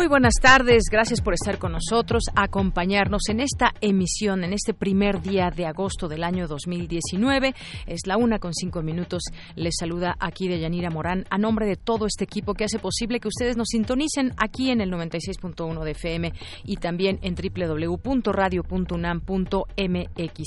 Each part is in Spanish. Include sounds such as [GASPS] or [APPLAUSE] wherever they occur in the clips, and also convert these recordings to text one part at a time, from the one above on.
Muy buenas tardes, gracias por estar con nosotros, acompañarnos en esta emisión, en este primer día de agosto del año 2019. Es la una con cinco minutos. Les saluda aquí de Yanira Morán a nombre de todo este equipo que hace posible que ustedes nos sintonicen aquí en el 96.1 de FM y también en www.radio.unam.mx.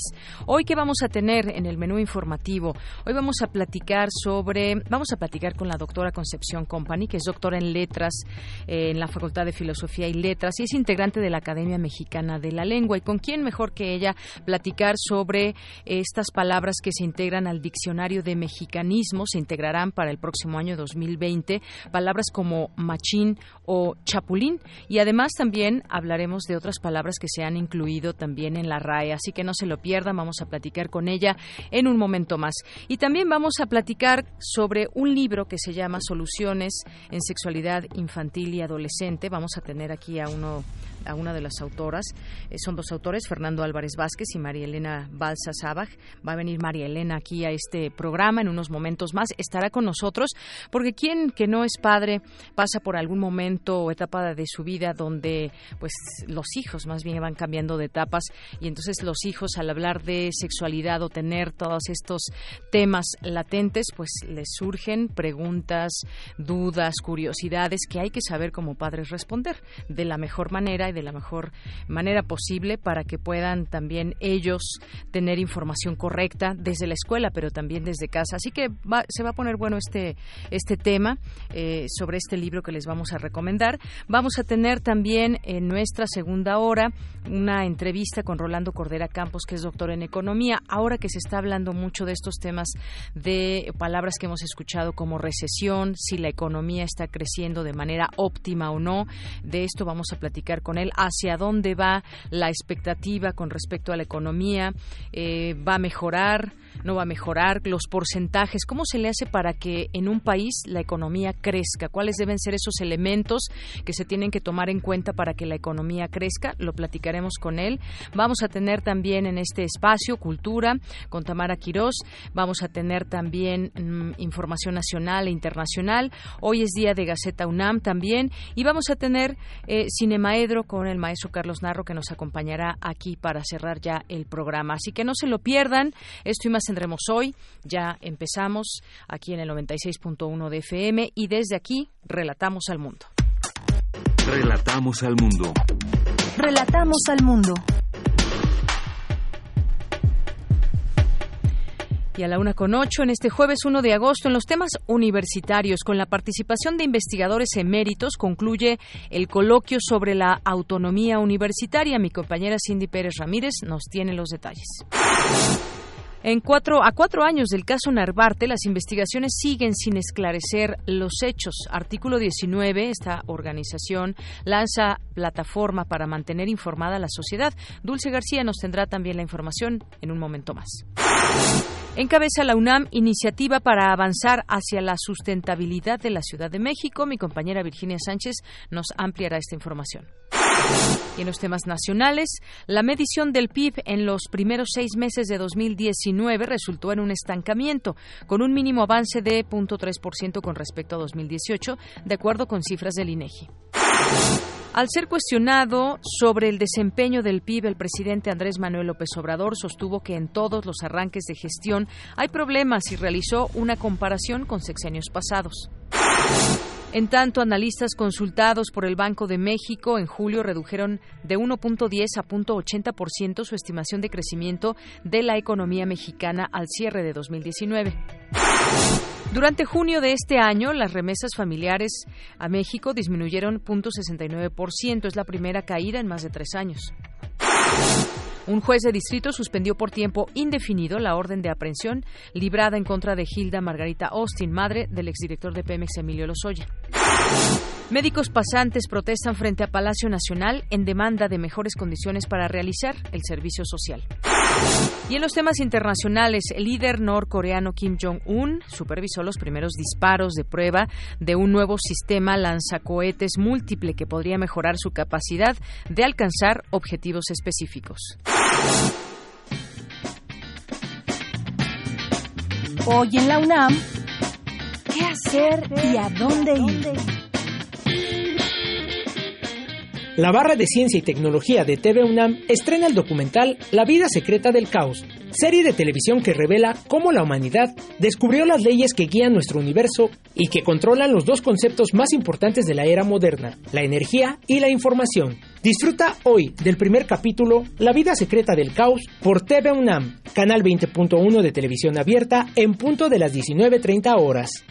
Hoy que vamos a tener en el menú informativo, hoy vamos a platicar sobre, vamos a platicar con la doctora Concepción Company, que es doctora en letras eh, en la Facultad de Filosofía y Letras y es integrante de la Academia Mexicana de la Lengua. ¿Y con quién mejor que ella platicar sobre estas palabras que se integran al diccionario de mexicanismo? Se integrarán para el próximo año 2020 palabras como machín o chapulín. Y además también hablaremos de otras palabras que se han incluido también en la RAE. Así que no se lo pierdan, vamos a platicar con ella en un momento más. Y también vamos a platicar sobre un libro que se llama Soluciones en Sexualidad Infantil y Adolescente Vamos a tener aquí a uno a una de las autoras. Eh, son dos autores, Fernando Álvarez Vázquez y María Elena Balsa Sabaj. Va a venir María Elena aquí a este programa en unos momentos más. Estará con nosotros porque quien que no es padre pasa por algún momento o etapa de su vida donde pues los hijos más bien van cambiando de etapas y entonces los hijos al hablar de sexualidad o tener todos estos temas latentes pues les surgen preguntas, dudas, curiosidades que hay que saber como padres responder de la mejor manera y de la mejor manera posible para que puedan también ellos tener información correcta desde la escuela, pero también desde casa. Así que se va a poner bueno este, este tema eh, sobre este libro que les vamos a recomendar. Vamos a tener también en nuestra segunda hora una entrevista con Rolando Cordera Campos, que es doctor en economía. Ahora que se está hablando mucho de estos temas de palabras que hemos escuchado como recesión, si la economía está creciendo de manera óptima o no, de esto vamos a platicar con él, hacia dónde va la expectativa con respecto a la economía, eh, va a mejorar, no va a mejorar, los porcentajes, cómo se le hace para que en un país la economía crezca, cuáles deben ser esos elementos que se tienen que tomar en cuenta para que la economía crezca, lo platicaremos con él. Vamos a tener también en este espacio cultura con Tamara Quirós, vamos a tener también mm, información nacional e internacional. Hoy es día de Gaceta UNAM también y vamos a tener eh, Cinemaedro con el maestro Carlos Narro que nos acompañará aquí para cerrar ya el programa. Así que no se lo pierdan. Esto y más tendremos hoy. Ya empezamos aquí en el 96.1 de FM y desde aquí relatamos al mundo. Relatamos al mundo. Relatamos al mundo. Y a la una con ocho, en este jueves 1 de agosto, en los temas universitarios, con la participación de investigadores eméritos, concluye el coloquio sobre la autonomía universitaria. Mi compañera Cindy Pérez Ramírez nos tiene los detalles. En cuatro, a cuatro años del caso Narvarte, las investigaciones siguen sin esclarecer los hechos. Artículo 19, esta organización lanza plataforma para mantener informada a la sociedad. Dulce García nos tendrá también la información en un momento más. Encabeza la UNAM iniciativa para avanzar hacia la sustentabilidad de la Ciudad de México. Mi compañera Virginia Sánchez nos ampliará esta información. Y en los temas nacionales, la medición del PIB en los primeros seis meses de 2019 resultó en un estancamiento, con un mínimo avance de 0.3% con respecto a 2018, de acuerdo con cifras del INEGI. Al ser cuestionado sobre el desempeño del PIB, el presidente Andrés Manuel López Obrador sostuvo que en todos los arranques de gestión hay problemas y realizó una comparación con sexenios pasados. En tanto, analistas consultados por el Banco de México en julio redujeron de 1.10 a 0.80% su estimación de crecimiento de la economía mexicana al cierre de 2019. Durante junio de este año, las remesas familiares a México disminuyeron 0.69%. Es la primera caída en más de tres años. Un juez de distrito suspendió por tiempo indefinido la orden de aprehensión librada en contra de Hilda Margarita Austin, madre del exdirector de Pemex Emilio Lozoya. Médicos pasantes protestan frente a Palacio Nacional en demanda de mejores condiciones para realizar el servicio social. Y en los temas internacionales, el líder norcoreano Kim Jong-un supervisó los primeros disparos de prueba de un nuevo sistema lanzacohetes múltiple que podría mejorar su capacidad de alcanzar objetivos específicos. Hoy en la UNAM, ¿qué hacer y a dónde ir? La barra de ciencia y tecnología de TV UNAM estrena el documental La vida secreta del caos, serie de televisión que revela cómo la humanidad descubrió las leyes que guían nuestro universo y que controlan los dos conceptos más importantes de la era moderna, la energía y la información. Disfruta hoy del primer capítulo La vida secreta del caos por TV UNAM, canal 20.1 de televisión abierta en punto de las 19.30 horas.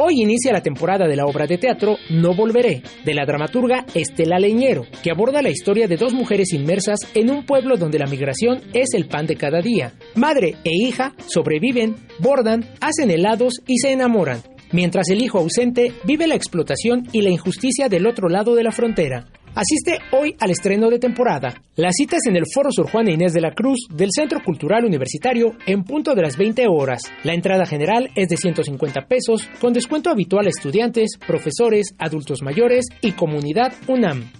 Hoy inicia la temporada de la obra de teatro No Volveré, de la dramaturga Estela Leñero, que aborda la historia de dos mujeres inmersas en un pueblo donde la migración es el pan de cada día. Madre e hija sobreviven, bordan, hacen helados y se enamoran, mientras el hijo ausente vive la explotación y la injusticia del otro lado de la frontera. Asiste hoy al estreno de temporada. La cita es en el Foro Sor Juana Inés de la Cruz del Centro Cultural Universitario en punto de las 20 horas. La entrada general es de 150 pesos, con descuento habitual a estudiantes, profesores, adultos mayores y comunidad UNAM.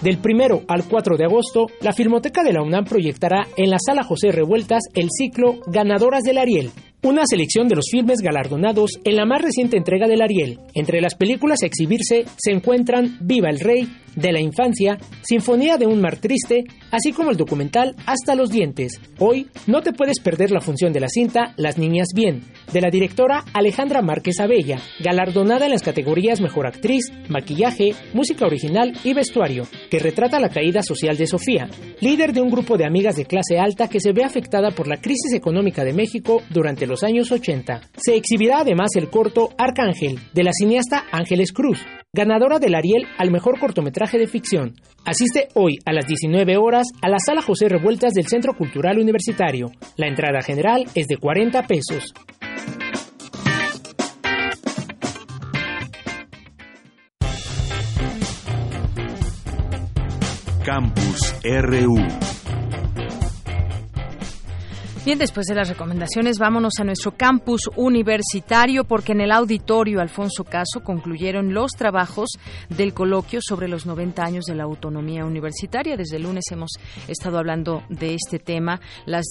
Del 1 al 4 de agosto, la Filmoteca de la UNAM proyectará en la Sala José Revueltas el ciclo Ganadoras del Ariel, una selección de los filmes galardonados en la más reciente entrega del Ariel. Entre las películas a exhibirse se encuentran Viva el Rey, de la Infancia, Sinfonía de un Mar Triste, así como el documental Hasta los Dientes. Hoy no te puedes perder la función de la cinta Las Niñas Bien, de la directora Alejandra Márquez Abella, galardonada en las categorías Mejor Actriz, Maquillaje, Música Original y Vestuario, que retrata la caída social de Sofía, líder de un grupo de amigas de clase alta que se ve afectada por la crisis económica de México durante los años 80. Se exhibirá además el corto Arcángel, de la cineasta Ángeles Cruz, ganadora del Ariel al mejor cortometraje de ficción. Asiste hoy a las 19 horas a la Sala José Revueltas del Centro Cultural Universitario. La entrada general es de 40 pesos. Campus RU. Bien, después de las recomendaciones, vámonos a nuestro campus universitario porque en el auditorio Alfonso Caso concluyeron los trabajos del coloquio sobre los 90 años de la autonomía universitaria. Desde el lunes hemos estado hablando de este tema, los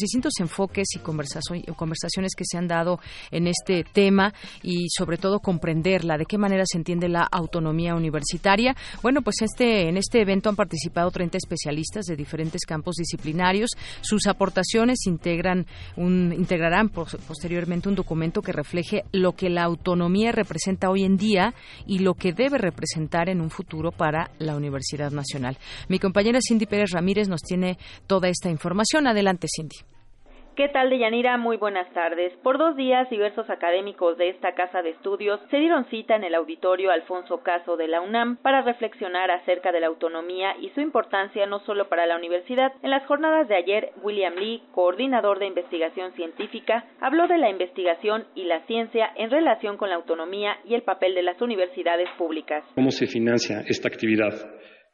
distintos enfoques y conversaciones que se han dado en este tema y sobre todo comprenderla, de qué manera se entiende la autonomía universitaria. Bueno, pues este, en este evento han participado 30 especialistas de diferentes campos disciplinarios. Sus aportaciones integran un, integrarán posteriormente un documento que refleje lo que la autonomía representa hoy en día y lo que debe representar en un futuro para la Universidad Nacional. Mi compañera Cindy Pérez Ramírez nos tiene toda esta información. Adelante, Cindy. ¿Qué tal, Deyanira? Muy buenas tardes. Por dos días, diversos académicos de esta casa de estudios se dieron cita en el auditorio Alfonso Caso de la UNAM para reflexionar acerca de la autonomía y su importancia no solo para la universidad. En las jornadas de ayer, William Lee, coordinador de investigación científica, habló de la investigación y la ciencia en relación con la autonomía y el papel de las universidades públicas. ¿Cómo se financia esta actividad?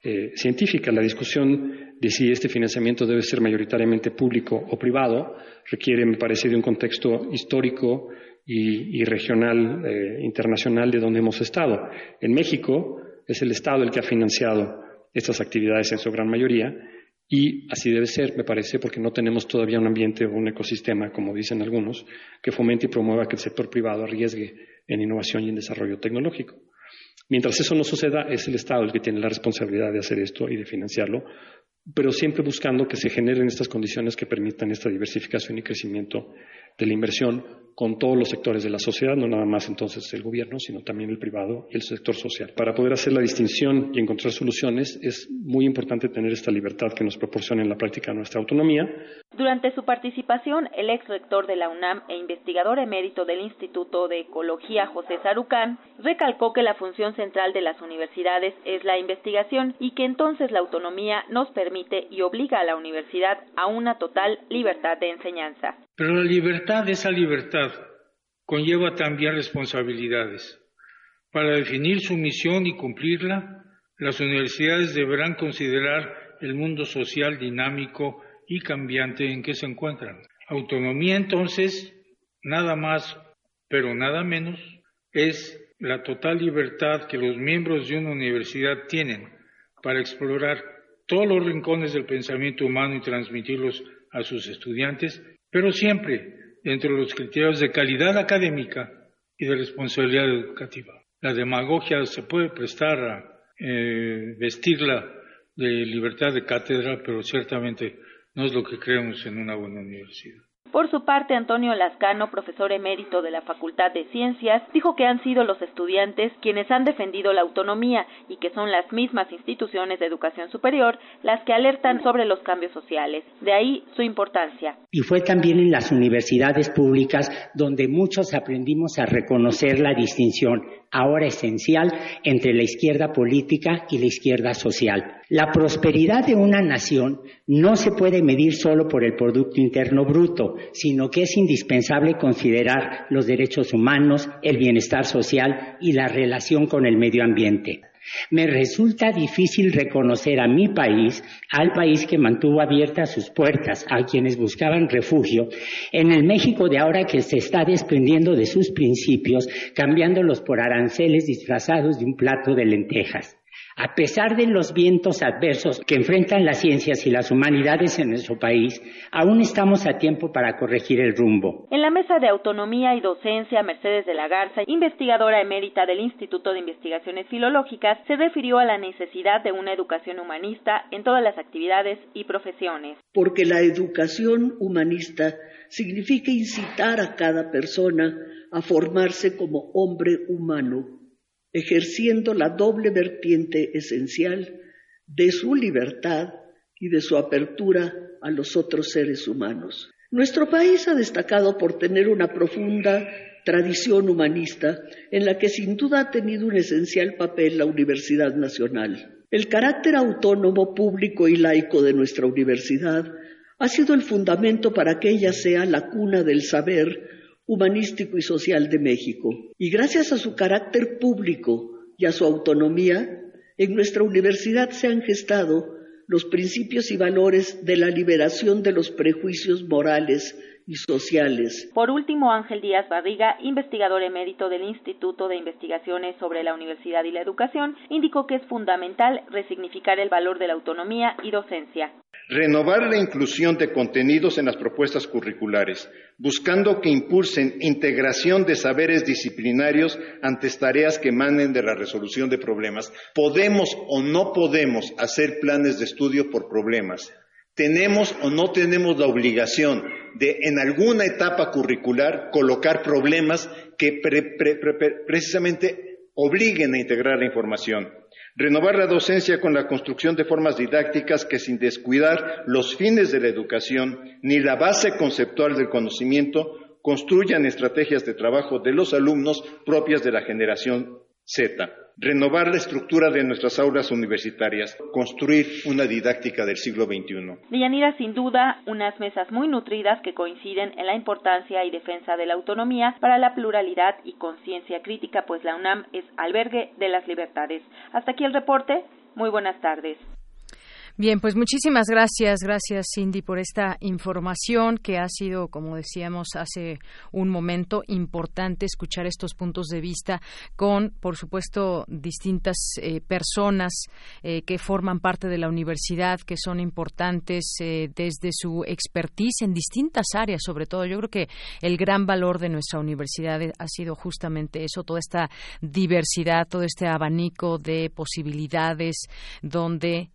Eh, científica. La discusión de si este financiamiento debe ser mayoritariamente público o privado requiere, me parece, de un contexto histórico y, regional, eh, internacional de donde hemos estado. En México es el Estado el que ha financiado estas actividades en su gran mayoría y así debe ser, me parece, porque no tenemos todavía un ambiente o un ecosistema, como dicen algunos, que fomente y promueva que el sector privado arriesgue en innovación y en desarrollo tecnológico. Mientras eso no suceda, es el Estado el que tiene la responsabilidad de hacer esto y de financiarlo, pero siempre buscando que se generen estas condiciones que permitan esta diversificación y crecimiento de la inversión con todos los sectores de la sociedad, no nada más entonces el gobierno, sino también el privado y el sector social. Para poder hacer la distinción y encontrar soluciones es muy importante tener esta libertad que nos proporciona en la práctica nuestra autonomía. Durante su participación, el ex rector de la UNAM e investigador emérito del Instituto de Ecología, José Sarucán, recalcó que la función central de las universidades es la investigación y que entonces la autonomía nos permite y obliga a la universidad a una total libertad de enseñanza. Pero la libertad, esa libertad, conlleva también responsabilidades. Para definir su misión y cumplirla, las universidades deberán considerar el mundo social dinámico y cambiante en que se encuentran. Autonomía entonces, nada más, pero nada menos, es la total libertad que los miembros de una universidad tienen para explorar todos los rincones del pensamiento humano y transmitirlos a sus estudiantes, pero siempre dentro de los criterios de calidad académica y de responsabilidad educativa. La demagogia se puede prestar a eh, vestirla de libertad de cátedra, pero ciertamente no es lo que creemos en una buena universidad. Por su parte, Antonio Lascano, profesor emérito de la Facultad de Ciencias, dijo que han sido los estudiantes quienes han defendido la autonomía y que son las mismas instituciones de educación superior las que alertan sobre los cambios sociales. De ahí su importancia. Y fue también en las universidades públicas donde muchos aprendimos a reconocer la distinción ahora esencial entre la izquierda política y la izquierda social. La prosperidad de una nación no se puede medir solo por el Producto Interno Bruto, sino que es indispensable considerar los derechos humanos, el bienestar social y la relación con el medio ambiente. Me resulta difícil reconocer a mi país, al país que mantuvo abiertas sus puertas a quienes buscaban refugio, en el México de ahora que se está desprendiendo de sus principios, cambiándolos por aranceles disfrazados de un plato de lentejas. A pesar de los vientos adversos que enfrentan las ciencias y las humanidades en nuestro país, aún estamos a tiempo para corregir el rumbo. En la mesa de autonomía y docencia, Mercedes de la Garza, investigadora emérita del Instituto de Investigaciones Filológicas, se refirió a la necesidad de una educación humanista en todas las actividades y profesiones. Porque la educación humanista significa incitar a cada persona a formarse como hombre humano ejerciendo la doble vertiente esencial de su libertad y de su apertura a los otros seres humanos. Nuestro país ha destacado por tener una profunda tradición humanista en la que sin duda ha tenido un esencial papel la Universidad Nacional. El carácter autónomo, público y laico de nuestra universidad ha sido el fundamento para que ella sea la cuna del saber humanístico y social de México. Y gracias a su carácter público y a su autonomía, en nuestra universidad se han gestado los principios y valores de la liberación de los prejuicios morales y sociales. Por último, Ángel Díaz Barriga, investigador emérito del Instituto de Investigaciones sobre la Universidad y la Educación, indicó que es fundamental resignificar el valor de la autonomía y docencia. Renovar la inclusión de contenidos en las propuestas curriculares, buscando que impulsen integración de saberes disciplinarios ante tareas que emanen de la resolución de problemas. Podemos o no podemos hacer planes de estudio por problemas. Tenemos o no tenemos la obligación de en alguna etapa curricular colocar problemas que precisamente obliguen a integrar la información. Renovar la docencia con la construcción de formas didácticas que sin descuidar los fines de la educación ni la base conceptual del conocimiento construyan estrategias de trabajo de los alumnos propias de la generación Z renovar la estructura de nuestras aulas universitarias, construir una didáctica del siglo XXI. Villanira, sin duda, unas mesas muy nutridas que coinciden en la importancia y defensa de la autonomía para la pluralidad y conciencia crítica, pues la UNAM es albergue de las libertades. Hasta aquí el reporte. Muy buenas tardes. Bien, pues muchísimas gracias, gracias Cindy por esta información que ha sido, como decíamos hace un momento, importante escuchar estos puntos de vista con, por supuesto, distintas eh, personas eh, que forman parte de la universidad, que son importantes eh, desde su expertise en distintas áreas, sobre todo. Yo creo que el gran valor de nuestra universidad ha sido justamente eso, toda esta diversidad, todo este abanico de posibilidades donde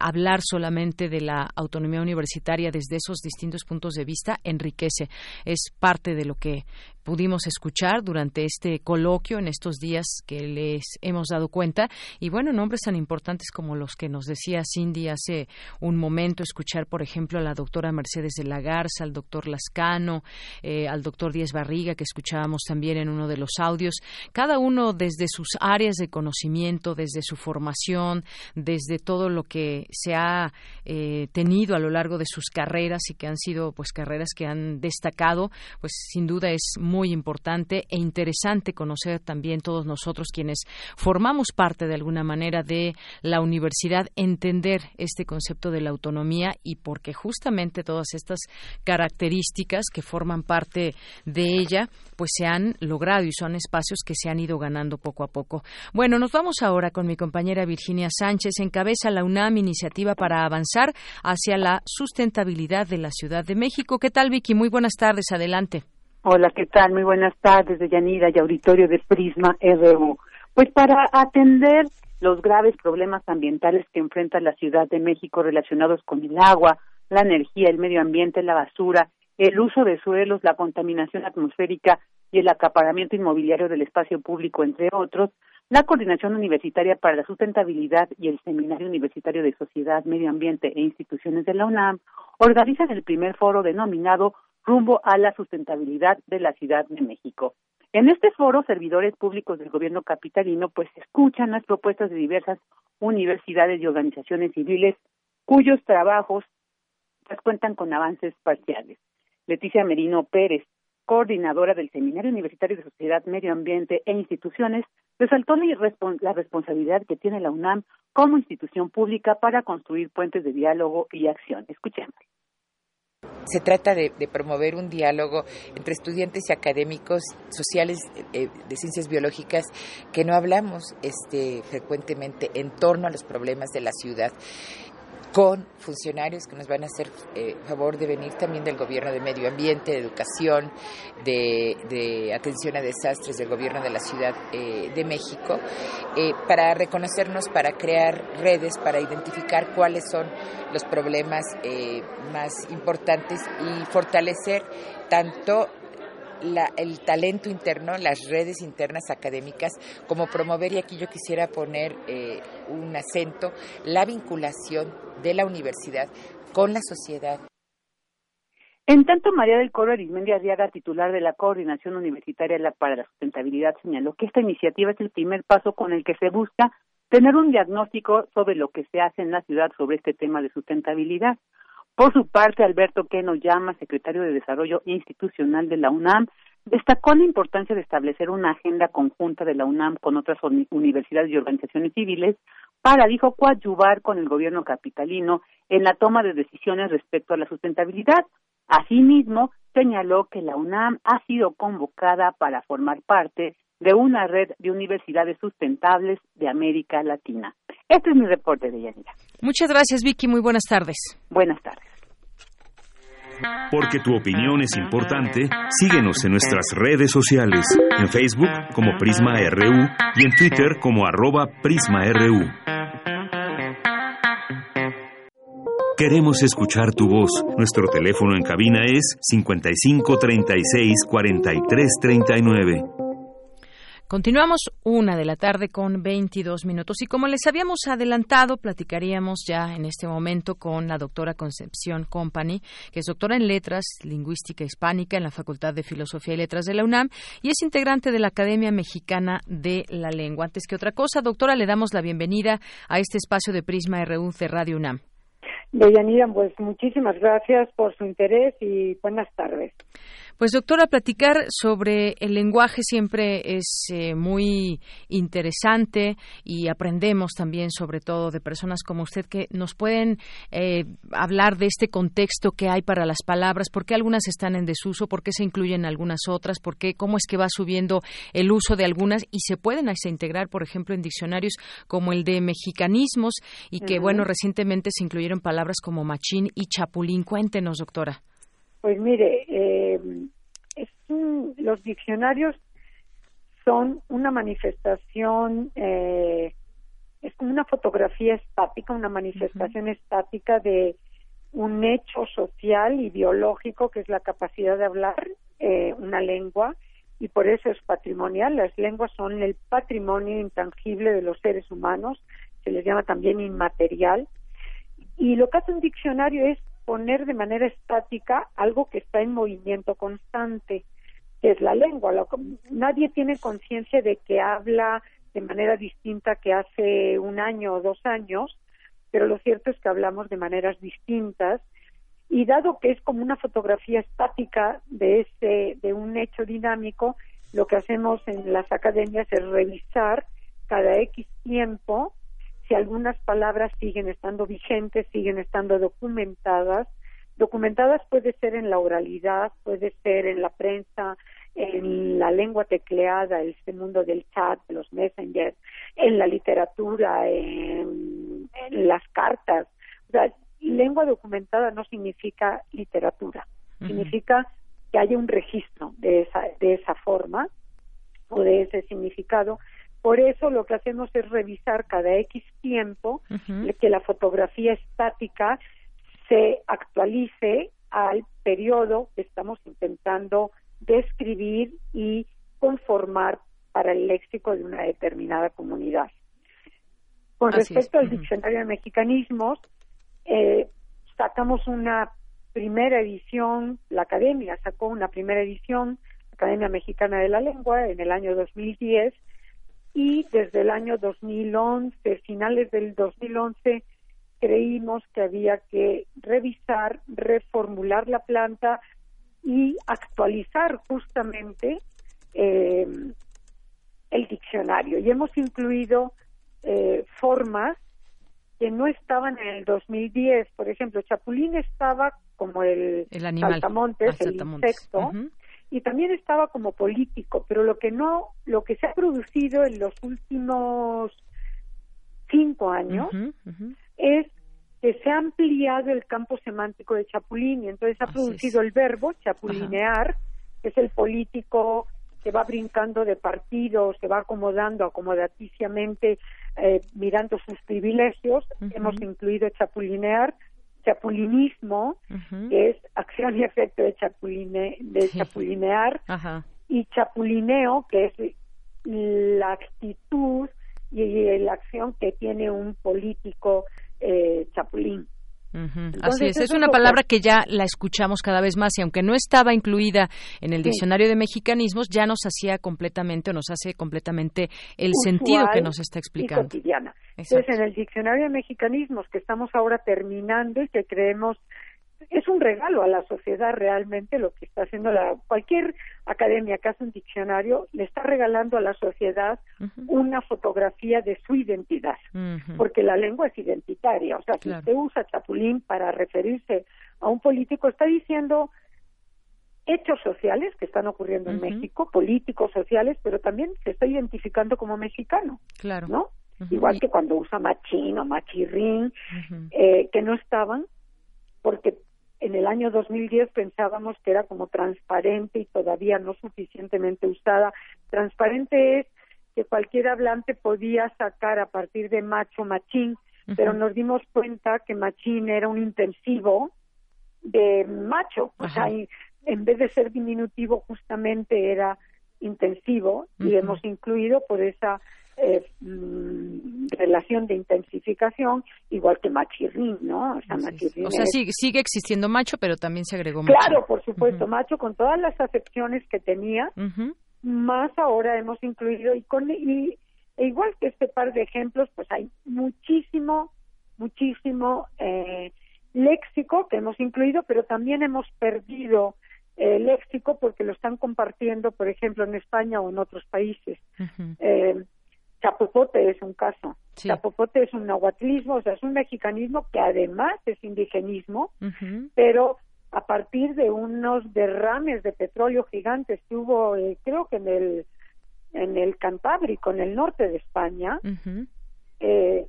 hablar hablar solamente de la autonomía universitaria desde esos distintos puntos de vista enriquece. Es parte de lo que pudimos escuchar durante este coloquio en estos días que les hemos dado cuenta. Y bueno, nombres tan importantes como los que nos decía Cindy hace un momento, escuchar, por ejemplo, a la doctora Mercedes de la Garza, al doctor Lascano, eh, al doctor Díez Barriga, que escuchábamos también en uno de los audios, cada uno desde sus áreas de conocimiento, desde su formación, desde todo lo que se ha eh, tenido a lo largo de sus carreras y que han sido pues carreras que han destacado, pues sin duda es muy importante e interesante conocer también todos nosotros quienes formamos parte de alguna manera de la universidad, entender este concepto de la autonomía y porque justamente todas estas características que forman parte de ella, pues se han logrado y son espacios que se han ido ganando poco a poco. Bueno, nos vamos ahora con mi compañera Virginia Sánchez. Encabeza la UNAM iniciativa para avanzar hacia la sustentabilidad de la Ciudad de México. ¿Qué tal, Vicky? Muy buenas tardes. Adelante. Hola, ¿qué tal? Muy buenas tardes, de Yanira y auditorio de Prisma RU. Pues para atender los graves problemas ambientales que enfrenta la Ciudad de México relacionados con el agua, la energía, el medio ambiente, la basura, el uso de suelos, la contaminación atmosférica y el acaparamiento inmobiliario del espacio público, entre otros, la Coordinación Universitaria para la Sustentabilidad y el Seminario Universitario de Sociedad, Medio Ambiente e Instituciones de la UNAM organizan el primer foro denominado rumbo a la sustentabilidad de la Ciudad de México. En este foro, servidores públicos del gobierno capitalino pues escuchan las propuestas de diversas universidades y organizaciones civiles cuyos trabajos pues cuentan con avances parciales. Leticia Merino Pérez, coordinadora del Seminario Universitario de Sociedad, Medio Ambiente e Instituciones, resaltó la, responsabilidad que tiene la UNAM como institución pública para construir puentes de diálogo y acción. Escuchemos. Se trata de, promover un diálogo entre estudiantes y académicos sociales eh, de ciencias biológicas que no hablamos este, frecuentemente en torno a los problemas de la ciudad con funcionarios que nos van a hacer eh, favor de venir también del gobierno de medio ambiente, de educación, de, atención a desastres del gobierno de la Ciudad eh, de México, eh, para reconocernos, para crear redes, para identificar cuáles son los problemas más importantes y fortalecer tanto el talento interno, las redes internas académicas, como promover, y aquí yo quisiera poner eh, un acento, la vinculación de la universidad con la sociedad. En tanto, María del Coro Arismendi Arriaga, titular de la Coordinación Universitaria para la Sustentabilidad, señaló que esta iniciativa es el primer paso con el que se busca tener un diagnóstico sobre lo que se hace en la ciudad sobre este tema de sustentabilidad. Por su parte, Alberto Queno Llama, secretario de Desarrollo Institucional de la UNAM, destacó la importancia de establecer una agenda conjunta de la UNAM con otras universidades y organizaciones civiles para, dijo, coadyuvar con el gobierno capitalino en la toma de decisiones respecto a la sustentabilidad. Asimismo, señaló que la UNAM ha sido convocada para formar parte de una red de universidades sustentables de América Latina. Este es mi reporte de Yanira. Muchas gracias, Vicky. Muy buenas tardes. Buenas tardes. Porque tu opinión es importante, síguenos en nuestras redes sociales, en Facebook como Prisma RU y en Twitter como arroba PrismaRU. Queremos escuchar tu voz. Nuestro teléfono en cabina es 55 36 43 39. Continuamos una de la tarde con 22 minutos y como les habíamos adelantado, platicaríamos ya en este momento con la doctora Concepción Company, que es doctora en Letras, Lingüística Hispánica en la Facultad de Filosofía y Letras de la UNAM y es integrante de la Academia Mexicana de la Lengua. Antes que otra cosa, doctora, le damos la bienvenida a este espacio de Prisma RU de Radio UNAM. Deyanira, pues muchísimas gracias por su interés y buenas tardes. Pues doctora, platicar sobre el lenguaje siempre es eh, muy interesante y aprendemos también sobre todo de personas como usted que nos pueden eh, hablar de este contexto que hay para las palabras, por qué algunas están en desuso, por qué se incluyen algunas otras, por qué, cómo es que va subiendo el uso de algunas y se pueden integrar, por ejemplo, en diccionarios como el de mexicanismos y que, bueno, recientemente se incluyeron palabras como machín y chapulín. Cuéntenos, doctora. Pues mire, eh, los diccionarios son una manifestación, eh, es como una fotografía estática, una manifestación estática de un hecho social y biológico que es la capacidad de hablar eh, una lengua y por eso es patrimonial. Las lenguas son el patrimonio intangible de los seres humanos, se les llama también inmaterial. Y lo que hace un diccionario es poner de manera estática algo que está en movimiento constante, que es la lengua. nadie tiene conciencia de que habla de manera distinta que hace un año o dos años, pero lo cierto es que hablamos de maneras distintas y dado que es como una fotografía estática de ese de un hecho dinámico, lo que hacemos en las academias es revisar cada X tiempo si algunas palabras siguen estando vigentes, siguen estando documentadas. Documentadas puede ser en la oralidad, puede ser en la prensa, en la lengua tecleada, este mundo del chat, de los messengers, en la literatura, en, las cartas. O sea, lengua documentada no significa literatura, significa que haya un registro de esa, de esa forma o de ese significado. Por eso lo que hacemos es revisar cada X tiempo que la fotografía estática se actualice al periodo que estamos intentando describir y conformar para el léxico de una determinada comunidad. Con respecto al diccionario de mexicanismos, eh, sacamos una primera edición, la Academia sacó una primera edición, la Academia Mexicana de la Lengua, en el año 2010, y desde el año 2011, finales del 2011, creímos que había que revisar, reformular la planta y actualizar justamente eh, el diccionario. Y hemos incluido eh, formas que no estaban en el 2010. Por ejemplo, Chapulín estaba como el, saltamontes, el insecto, y también estaba como político, pero lo que no, lo que se ha producido en los últimos cinco años es que se ha ampliado el campo semántico de Chapulín y entonces ha producido el verbo chapulinear, que es el político que va brincando de partido, se va acomodando acomodaticiamente eh, mirando sus privilegios. Hemos incluido chapulinear, chapulinismo, que es acción y efecto de, chapuline, de chapulinear, y chapulineo, que es la actitud y la acción que tiene un político eh, chapulín. Así es, es una palabra que ya la escuchamos cada vez más y aunque no estaba incluida en el diccionario de mexicanismos, ya nos hacía completamente o nos hace completamente el sentido que nos está explicando. cotidiana. Entonces, en el diccionario de mexicanismos que estamos ahora terminando y que creemos es un regalo a la sociedad realmente lo que está haciendo la cualquier academia que hace un diccionario le está regalando a la sociedad una fotografía de su identidad porque la lengua es identitaria. O sea si usted usa chapulín para referirse a un político está diciendo hechos sociales que están ocurriendo en México políticos sociales pero también se está identificando como mexicano claro. no igual que cuando usa machín o machirrín eh, que no estaban porque en el año 2010 pensábamos que era como transparente y todavía no suficientemente usada. Transparente es que cualquier hablante podía sacar a partir de macho machín, pero nos dimos cuenta que machín era un intensivo de macho, o sea, en vez de ser diminutivo justamente era intensivo y hemos incluido por esa eh, relación de intensificación, igual que machirrín, ¿no? O sea, sigue, existiendo macho, pero también se agregó macho. Claro, por supuesto, macho con todas las acepciones que tenía, más ahora hemos incluido y con y, e igual que este par de ejemplos, pues hay muchísimo, muchísimo eh, léxico que hemos incluido, pero también hemos perdido eh, léxico porque lo están compartiendo, por ejemplo, en España o en otros países. eh, Chapopote es un caso. Chapopote es un nahuatlismo, o sea, es un mexicanismo que además es indigenismo, pero a partir de unos derrames de petróleo gigantes que hubo, eh, creo que en el en el Cantábrico, en el norte de España, eh,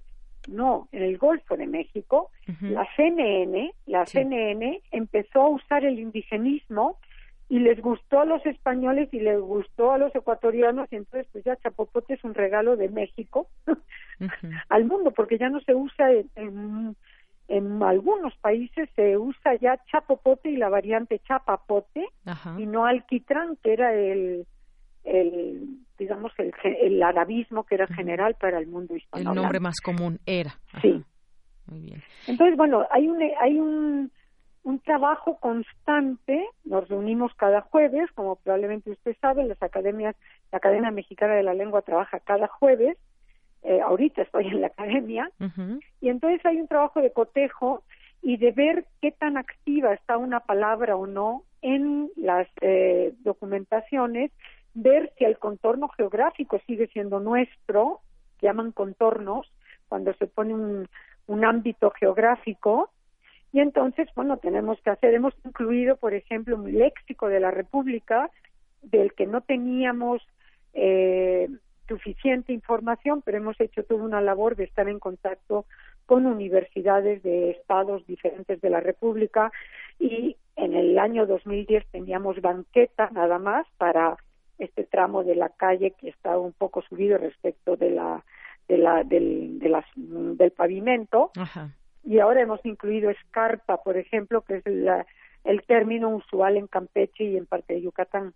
no, en el Golfo de México, la CNN, la CNN empezó a usar el indigenismo y les gustó a los españoles y les gustó a los ecuatorianos y entonces pues ya chapopote es un regalo de México [LAUGHS] al mundo porque ya no se usa en, en, algunos países se usa ya chapopote y la variante chapapote y no alquitrán que era el el digamos el, el arabismo que era general para el mundo hispano. El nombre más común era. Sí. Muy bien. Entonces, bueno, hay un hay un un trabajo constante, nos reunimos cada jueves, como probablemente usted sabe, las academias, la Academia Mexicana de la Lengua trabaja cada jueves, eh, ahorita estoy en la academia, y entonces hay un trabajo de cotejo y de ver qué tan activa está una palabra o no en las eh, documentaciones, ver si el contorno geográfico sigue siendo nuestro, llaman contornos, cuando se pone un, un ámbito geográfico, y entonces, bueno, tenemos que hacer, hemos incluido, por ejemplo, un léxico de la República del que no teníamos eh, suficiente información, pero hemos hecho toda una labor de estar en contacto con universidades de estados diferentes de la República. Y en el año 2010 teníamos banqueta nada más para este tramo de la calle que está un poco subido respecto de la de la del, de las, del pavimento. Ajá y ahora hemos incluido escarpa, por ejemplo, que es el término usual en Campeche y en parte de Yucatán.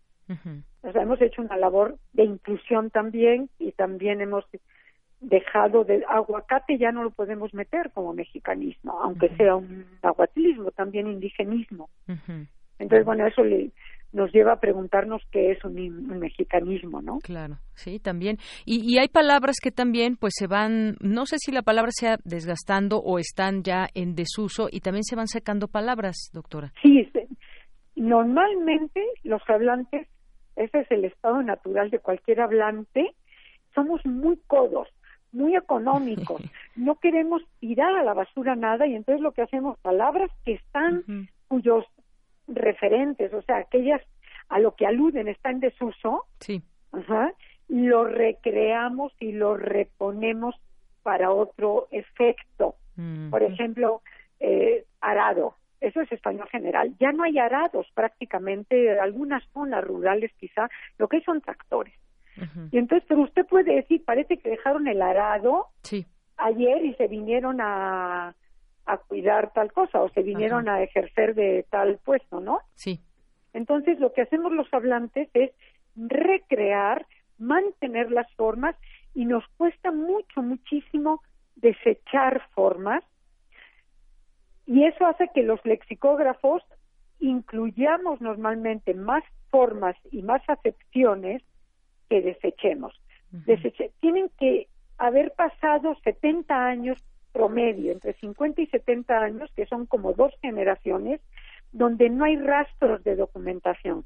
O sea, hemos hecho una labor de inclusión también y también hemos dejado de aguacate ya no lo podemos meter como mexicanismo, aunque sea un aguatilismo, también indigenismo. Entonces, bueno, eso le, nos lleva a preguntarnos qué es un, mexicanismo, ¿no? Claro, sí, también. Y, hay palabras que también, pues, se van, no sé si la palabra sea desgastando o están ya en desuso y también se van sacando palabras, doctora. Sí, normalmente los hablantes, ese es el estado natural de cualquier hablante, somos muy codos, muy económicos, [LAUGHS] no queremos tirar a la basura nada y entonces lo que hacemos, palabras que están, cuyos referentes, o sea, aquellas a lo que aluden está en desuso, sí. lo recreamos y lo reponemos para otro efecto. Mm. Por ejemplo, eh, arado, eso es español general. Ya no hay arados prácticamente, algunas zonas rurales quizá, lo que son tractores. Y entonces, pero usted puede decir, parece que dejaron el arado sí. ayer y se vinieron a, a cuidar tal cosa o se vinieron a ejercer de tal puesto, ¿no? Sí. Entonces, lo que hacemos los hablantes es recrear, mantener las formas y nos cuesta mucho, muchísimo desechar formas y eso hace que los lexicógrafos incluyamos normalmente más formas y más acepciones que desechemos. tienen que haber pasado 70 años promedio, entre 50 y 70 años, que son como dos generaciones, donde no hay rastros de documentación.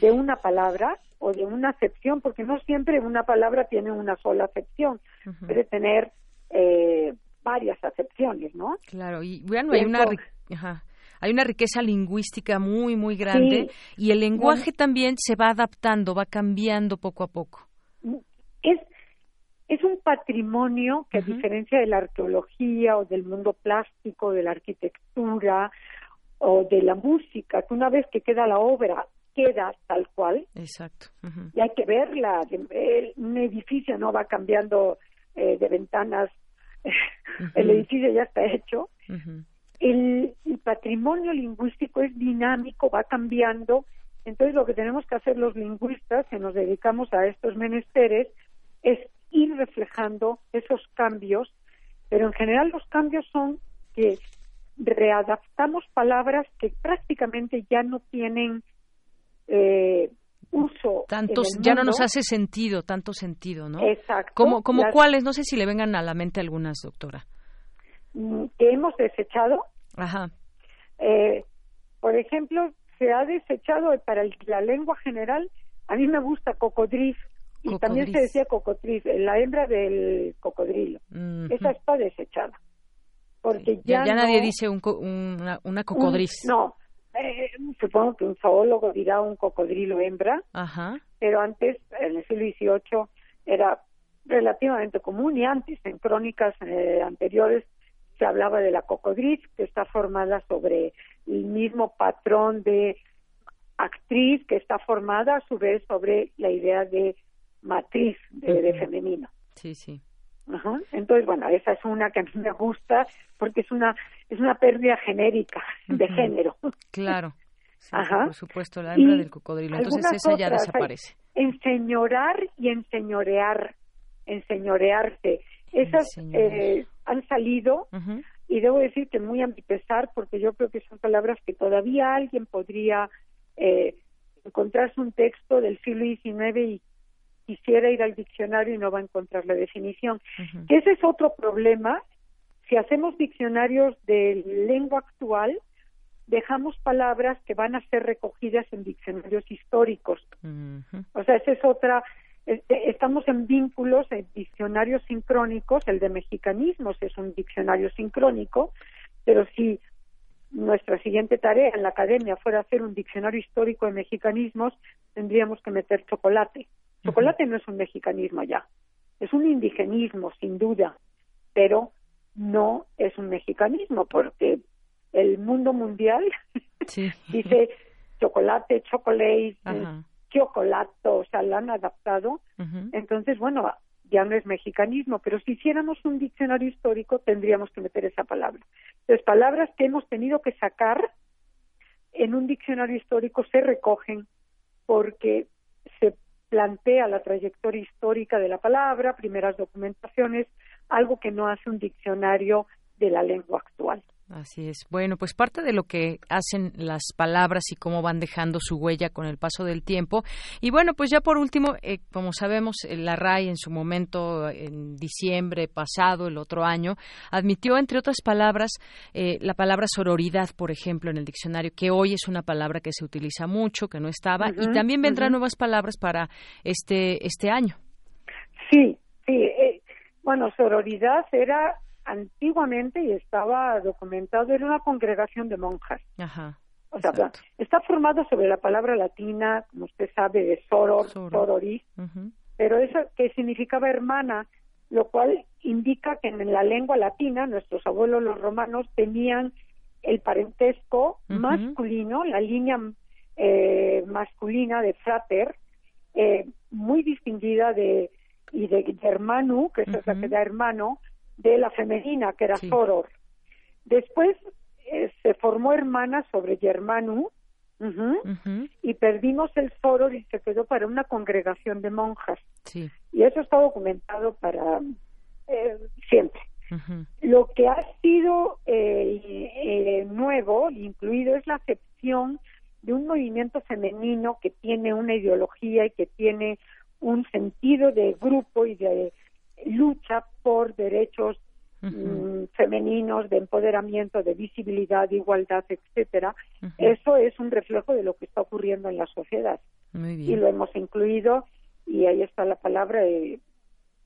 De una palabra o de una acepción, porque no siempre una palabra tiene una sola acepción, puede tener eh, varias acepciones, ¿no? Claro, y bueno, hay una, hay una riqueza lingüística muy, muy grande y el lenguaje también se va adaptando, va cambiando poco a poco. Es, es un patrimonio que a diferencia de la arqueología o del mundo plástico, de la arquitectura o de la música, que una vez que queda la obra queda tal cual. Exacto. Y hay que verla. Un edificio no va cambiando eh, de ventanas. [LAUGHS] El edificio ya está hecho. el, el patrimonio lingüístico es dinámico, va cambiando. Entonces lo que tenemos que hacer los lingüistas que nos dedicamos a estos menesteres es ir reflejando esos cambios, pero en general los cambios son que readaptamos palabras que prácticamente ya no tienen eh, uso. Tantos, ya no nos hace sentido, tanto sentido, ¿no? Exacto. ¿Como, como cuáles? No sé si le vengan a la mente algunas, doctora. Mm, que hemos desechado. Ajá. Eh, por ejemplo, se ha desechado para la lengua general, a mí me gusta cocodril, y también se decía cocotriz, la hembra del cocodrilo. Esa está desechada. Porque ya, ya, nadie dice un, una, una cocodriz. no, eh, supongo que un zoólogo dirá un cocodrilo hembra, Ajá. pero antes, en el siglo XVIII, era relativamente común y antes, en crónicas eh, anteriores, se hablaba de la cocodriz, que está formada sobre el mismo patrón de actriz que está formada a su vez sobre la idea de matriz de, femenino. Sí, sí. Ajá. Entonces, bueno, esa es una que a mí me gusta porque es una es una pérdida genérica de género. Claro. Ajá. Por supuesto, la hembra del cocodrilo. Entonces esa ya desaparece. enseñorar y enseñorear, enseñorearse. Esas eh, han salido y debo decir que muy a mi pesar porque yo creo que son palabras que todavía alguien podría eh, encontrarse un texto del siglo XIX y quisiera ir al diccionario y no va a encontrar la definición. ese es otro problema. Si hacemos diccionarios de lengua actual, dejamos palabras que van a ser recogidas en diccionarios históricos. O sea, esa es otra. Este, estamos en vínculos, en diccionarios sincrónicos. El de mexicanismos es un diccionario sincrónico, pero si nuestra siguiente tarea en la academia fuera hacer un diccionario histórico de mexicanismos, tendríamos que meter chocolate. Chocolate no es un mexicanismo ya, es un indigenismo, sin duda, pero no es un mexicanismo, porque el mundo mundial [LAUGHS] dice chocolate, chocolate, chocolato, o sea, lo han adaptado. Entonces, bueno, ya no es mexicanismo, pero si hiciéramos un diccionario histórico tendríamos que meter esa palabra. Entonces, palabras que hemos tenido que sacar en un diccionario histórico se recogen porque se plantea la trayectoria histórica de la palabra, primeras documentaciones, algo que no hace un diccionario de la lengua actual. Así es. Bueno, pues parte de lo que hacen las palabras y cómo van dejando su huella con el paso del tiempo. Y bueno, pues ya por último, eh, como sabemos, eh, la RAI en su momento, en diciembre pasado, el otro año, admitió, entre otras palabras, eh, la palabra sororidad, por ejemplo, en el diccionario, que hoy es una palabra que se utiliza mucho, que no estaba, y también vendrán nuevas palabras para este, este año. Sí, sí. bueno, sororidad era antiguamente y estaba documentado era una congregación de monjas. o sea, está formado sobre la palabra latina, como usted sabe, de soror, sororis, pero eso que significaba hermana, lo cual indica que en la lengua latina nuestros abuelos los romanos tenían el parentesco masculino, la línea eh, masculina de frater, eh, muy distinguida de y de, hermano, que es la que da hermano, de la femenina, que era Soror. Después eh, se formó hermana sobre Germanu, y perdimos el Soror y se quedó para una congregación de monjas. Y eso está documentado para eh, siempre. Lo que ha sido eh, nuevo, incluido, es la acepción de un movimiento femenino que tiene una ideología y que tiene un sentido de grupo y de lucha por derechos mm, femeninos, de empoderamiento, de visibilidad, de igualdad, etcétera. Eso es un reflejo de lo que está ocurriendo en la sociedad. Y lo hemos incluido y ahí está la palabra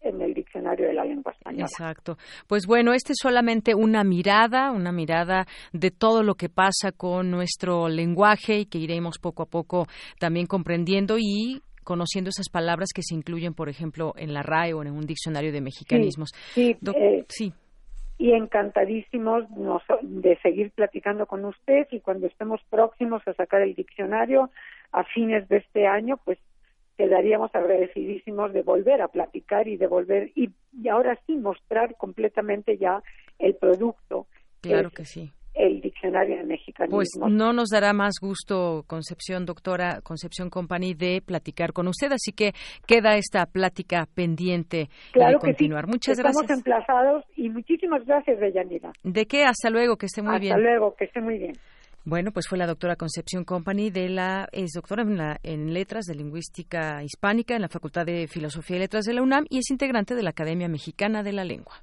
en el diccionario de la lengua española. Exacto. Pues bueno, esta es solamente una mirada, una mirada de todo lo que pasa con nuestro lenguaje y que iremos poco a poco también comprendiendo y conociendo esas palabras que se incluyen, por ejemplo, en la RAE o en un diccionario de mexicanismos. Sí, sí. Eh, y encantadísimos de seguir platicando con usted y cuando estemos próximos a sacar el diccionario a fines de este año, pues quedaríamos agradecidísimos de volver a platicar y de volver y, y ahora sí mostrar completamente ya el producto. Claro que sí el diccionario de mexicanismo. Pues no nos dará más gusto, Concepción, doctora Concepción Company, de platicar con usted, así que queda esta plática pendiente claro de continuar. Muchas gracias. Estamos emplazados y muchísimas gracias, Deyanira. ¿De qué? Hasta luego, que esté muy bien. Hasta luego, que esté muy bien. Bueno, pues fue la doctora Concepción Company de la es doctora en, en, Letras de Lingüística Hispánica en la Facultad de Filosofía y Letras de la UNAM y es integrante de la Academia Mexicana de la Lengua.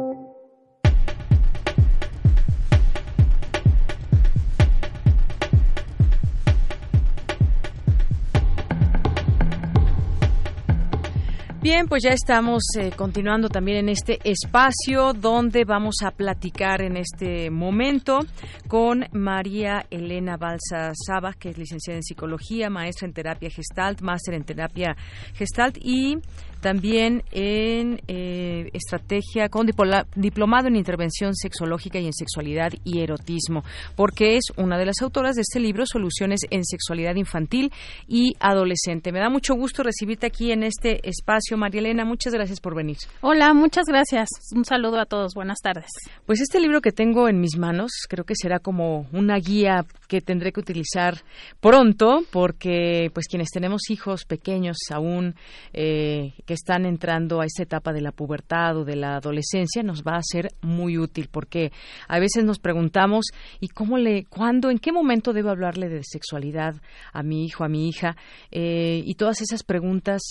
Bien, pues ya estamos eh, continuando también en este espacio donde vamos a platicar en este momento con María Elena Balsa Saba, que es licenciada en psicología, maestra en terapia gestalt, máster en terapia gestalt y también en eh, estrategia, con diplomado en intervención sexológica y en sexualidad y erotismo, porque es una de las autoras de este libro, Soluciones en Sexualidad Infantil y Adolescente. Me da mucho gusto recibirte aquí en este espacio, María Elena. Muchas gracias por venir. Hola, muchas gracias. Un saludo a todos. Buenas tardes. Pues este libro que tengo en mis manos creo que será como una guía que tendré que utilizar pronto porque pues quienes tenemos hijos pequeños aún eh, que están entrando a esta etapa de la pubertad o de la adolescencia nos va a ser muy útil porque a veces nos preguntamos y cómo le, cuándo, en qué momento debo hablarle de sexualidad a mi hijo, a mi hija eh, y todas esas preguntas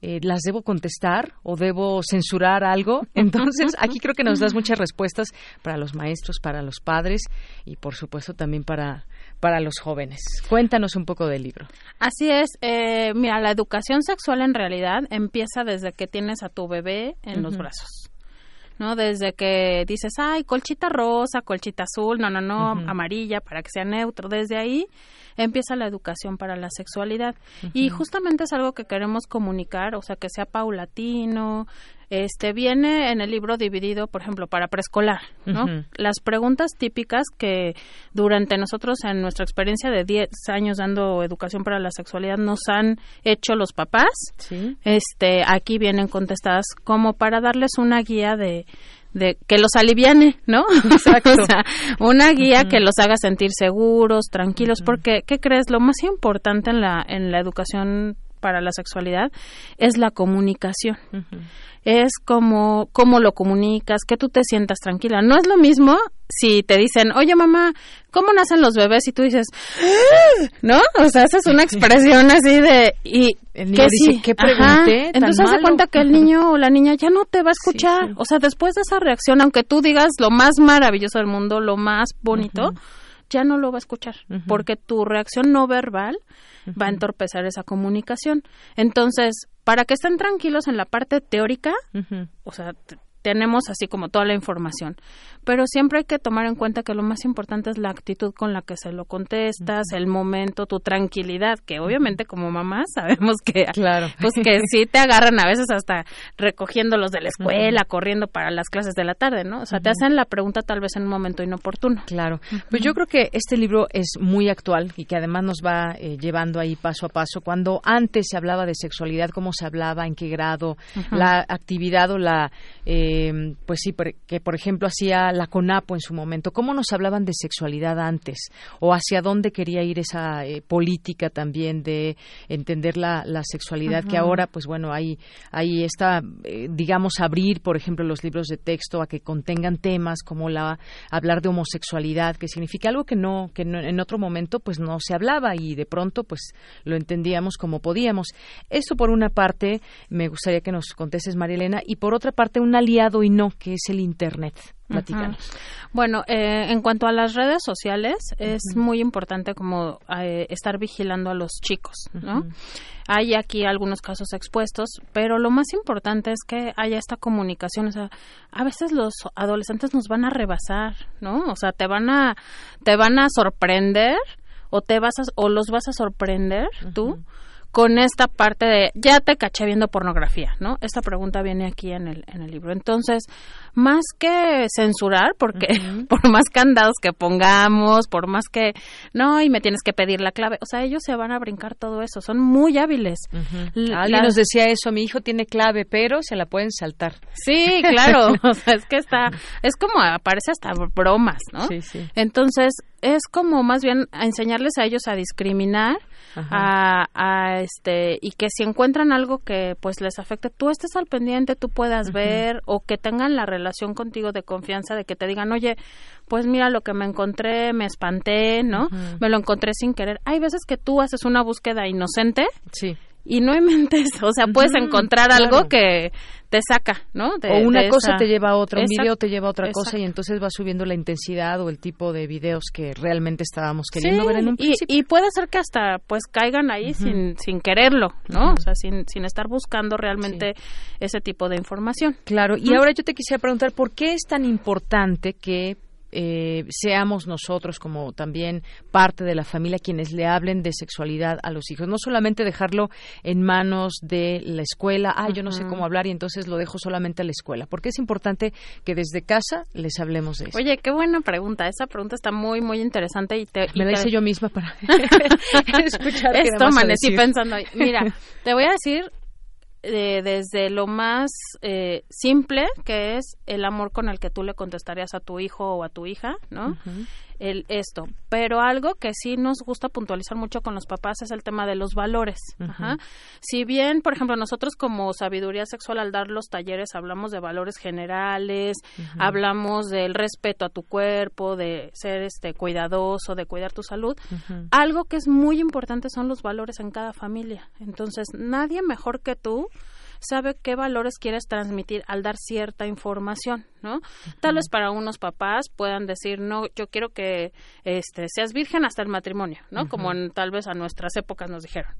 eh, las debo contestar o debo censurar algo. [LAUGHS] Entonces, aquí creo que nos das muchas respuestas para los maestros, para los padres y, por supuesto, también para, para los jóvenes. Cuéntanos un poco del libro. Así es. Eh, mira, la educación sexual en realidad empieza desde que tienes a tu bebé en los brazos. ¿no? Desde que dices, ay, colchita rosa, colchita azul, no, no, no, amarilla, para que sea neutro. Desde ahí empieza la educación para la sexualidad. Y justamente es algo que queremos comunicar, o sea, que sea paulatino. Este viene en el libro dividido, por ejemplo, para preescolar, ¿no? Las preguntas típicas que durante nosotros en nuestra experiencia de 10 años dando educación para la sexualidad nos han hecho los papás, este aquí vienen contestadas como para darles una guía de de que los aliviane, ¿no? [LAUGHS] Exacto. o sea, una guía que los haga sentir seguros, tranquilos, porque ¿qué crees? Lo más importante en la en la educación para la sexualidad es la comunicación. Es como cómo lo comunicas, que tú te sientas tranquila. No es lo mismo si te dicen, oye mamá, ¿cómo nacen los bebés? Y tú dices, ah", [GASPS] ¿no? O sea, haces una [LAUGHS] expresión así de, y el niño dice, ¿qué pregunté? Entonces se cuenta que el niño o la niña ya no te va a escuchar. O sea, después de esa reacción, aunque tú digas lo más maravilloso del mundo, lo más bonito, ya no lo va a escuchar. Porque tu reacción no verbal va a entorpecer esa comunicación. Entonces, para que estén tranquilos en la parte teórica, o sea, tenemos así como toda la información. Pero siempre hay que tomar en cuenta que lo más importante es la actitud con la que se lo contestas, el momento, tu tranquilidad, que obviamente como mamá [LAUGHS] sabemos que claro. pues que sí te agarran a veces hasta recogiéndolos de la escuela, corriendo para las clases de la tarde, ¿no? O sea, te hacen la pregunta tal vez en un momento inoportuno. Claro. Pues yo creo que este libro es muy actual y que además nos va eh, llevando ahí paso a paso. Cuando antes se hablaba de sexualidad, cómo se hablaba, en qué grado, la actividad o la eh, eh, pues sí, que por ejemplo hacía la CONAPO en su momento, ¿cómo nos hablaban de sexualidad antes? ¿O hacia dónde quería ir esa eh, política también de entender la, sexualidad? Que ahora, pues bueno, ahí, ahí está, eh, digamos, abrir, por ejemplo, los libros de texto a que contengan temas como la hablar de homosexualidad, que significa algo que no, que en otro momento pues no se hablaba y de pronto pues lo entendíamos como podíamos. Esto por una parte me gustaría que nos contestes, María Elena, y por otra parte una y no, que es el Internet. Bueno, eh, en cuanto a las redes sociales, es muy importante como eh, estar vigilando a los chicos, ¿no? Hay aquí algunos casos expuestos, pero lo más importante es que haya esta comunicación. O sea, a veces los adolescentes nos van a rebasar, ¿no? O sea, te van a, te van a sorprender o te vas o los vas a sorprender tú con esta parte de ya te caché viendo pornografía, ¿no? Esta pregunta viene aquí en el, en el libro. Entonces, más que censurar, porque [LAUGHS] por más candados que pongamos, por más que, no, y me tienes que pedir la clave, o sea, ellos se van a brincar todo eso, son muy hábiles. Alguien nos decía eso, mi hijo tiene clave, pero se la pueden saltar. Sí, [LAUGHS] claro, [LAUGHS] o sea, es que está, es como, aparece hasta bromas, ¿no? Sí, sí. Entonces, es como más bien enseñarles a ellos a discriminar, a, a, este y que si encuentran algo que pues les afecte tú estés al pendiente tú puedas ver o que tengan la relación contigo de confianza de que te digan oye pues mira lo que me encontré me espanté no me lo encontré sin querer hay veces que tú haces una búsqueda inocente sí. y no mentes, [LAUGHS] o sea, puedes encontrar algo que te saca, ¿no? o una cosa te lleva a otra, un video te lleva a otra cosa y entonces va subiendo la intensidad o el tipo de videos que realmente estábamos queriendo ver en un principio. Y, puede ser que hasta pues caigan ahí sin, sin quererlo, ¿no? O sea, sin, sin estar buscando realmente ese tipo de información. Claro, y ahora yo te quisiera preguntar, ¿por qué es tan importante que eh, seamos nosotros como también parte de la familia quienes le hablen de sexualidad a los hijos. No solamente dejarlo en manos de la escuela, ah, yo no sé cómo hablar y entonces lo dejo solamente a la escuela, porque es importante que desde casa les hablemos de eso. Oye, qué buena pregunta. Esa pregunta está muy, muy interesante y te... Me la hice yo misma para [LAUGHS] [LAUGHS] escuchar. Esto amanecí pensando. Mira, [LAUGHS] te voy a decir desde lo más eh, simple, que es el amor con el que tú le contestarías a tu hijo o a tu hija, ¿no? El, esto. Pero algo que sí nos gusta puntualizar mucho con los papás es el tema de los valores. Si bien, por ejemplo, nosotros como sabiduría sexual al dar los talleres hablamos de valores generales, hablamos del respeto a tu cuerpo, de ser este cuidadoso, de cuidar tu salud, algo que es muy importante son los valores en cada familia. Entonces, nadie mejor que tú sabe qué valores quieres transmitir al dar cierta información, ¿no? Tal vez para unos papás puedan decir, no, yo quiero que este, seas virgen hasta el matrimonio, ¿no? Como tal vez a nuestras épocas nos dijeron.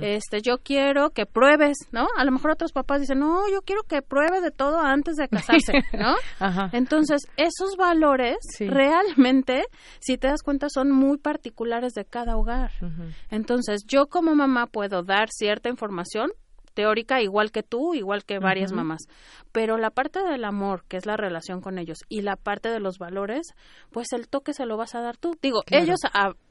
Este, yo quiero que pruebes, ¿no? A lo mejor otros papás dicen, no, yo quiero que pruebe de todo antes de casarse, [LAUGHS] ¿no? Entonces, esos valores realmente, si te das cuenta, son muy particulares de cada hogar. Entonces, yo como mamá puedo dar cierta información, teórica igual que tú, igual que varias mamás. Pero la parte del amor, que es la relación con ellos, y la parte de los valores, pues el toque se lo vas a dar tú. Digo, ellos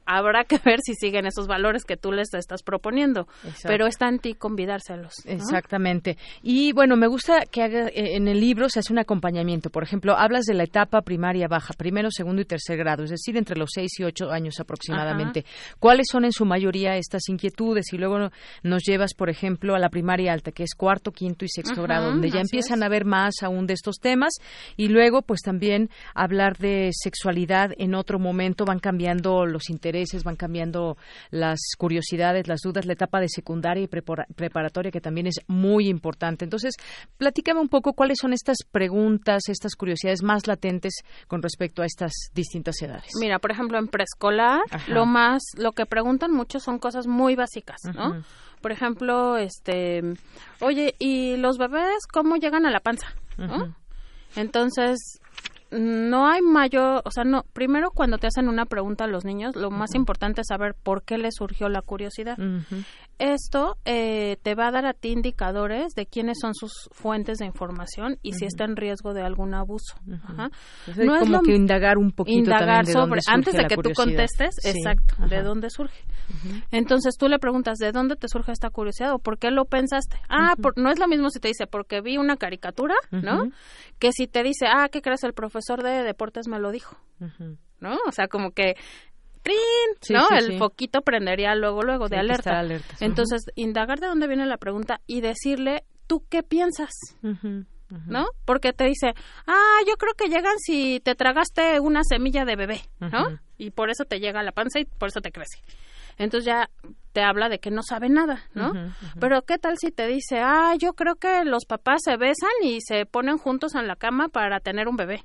habrá que ver si siguen esos valores que tú les estás proponiendo, pero está en ti convidárselos. Exactamente. Y bueno, me gusta que haga, eh, en el libro se hace un acompañamiento. Por ejemplo, hablas de la etapa primaria baja, primero, segundo y tercer grado, es decir, entre los seis y ocho años aproximadamente. ¿Cuáles son en su mayoría estas inquietudes? Y luego nos llevas, por ejemplo, a la primaria alta, que es cuarto, quinto y sexto grado, donde ya empiezan a ver más aún de estos temas y luego pues también hablar de sexualidad en otro momento van cambiando los intereses, van cambiando las curiosidades, las dudas, la etapa de secundaria y preparatoria que también es muy importante. Entonces, platícame un poco cuáles son estas preguntas, estas curiosidades más latentes con respecto a estas distintas edades. Mira, por ejemplo, en preescolar, lo más, lo que preguntan mucho son cosas muy básicas, ¿no? por ejemplo, este, oye, ¿y los bebés cómo llegan a la panza? Entonces, no hay mayor, o sea, no, primero cuando te hacen una pregunta a los niños, lo más importante es saber por qué les surgió la curiosidad. Esto eh, te va a dar a ti indicadores de quiénes son sus fuentes de información y si está en riesgo de algún abuso. no es como que indagar un poquito indagar de sobre antes de que tú contestes, exacto, de dónde surge. Entonces tú le preguntas de dónde te surge esta curiosidad o por qué lo pensaste. Ah, no es lo mismo si te dice porque vi una caricatura, ¿no? Que si te dice ah, ¿qué crees el profesor de deportes me lo dijo, ¿no? O sea, como que ¿no? el foquito prendería luego, luego de alerta. Entonces, indagar de dónde viene la pregunta y decirle, ¿tú qué piensas? ¿No? Porque te dice, ah, yo creo que llegan si te tragaste una semilla de bebé, ¿no? Y por eso te llega a la panza y por eso te crece. Entonces ya te habla de que no sabe nada, ¿no? Pero ¿qué tal si te dice, ah, yo creo que los papás se besan y se ponen juntos en la cama para tener un bebé?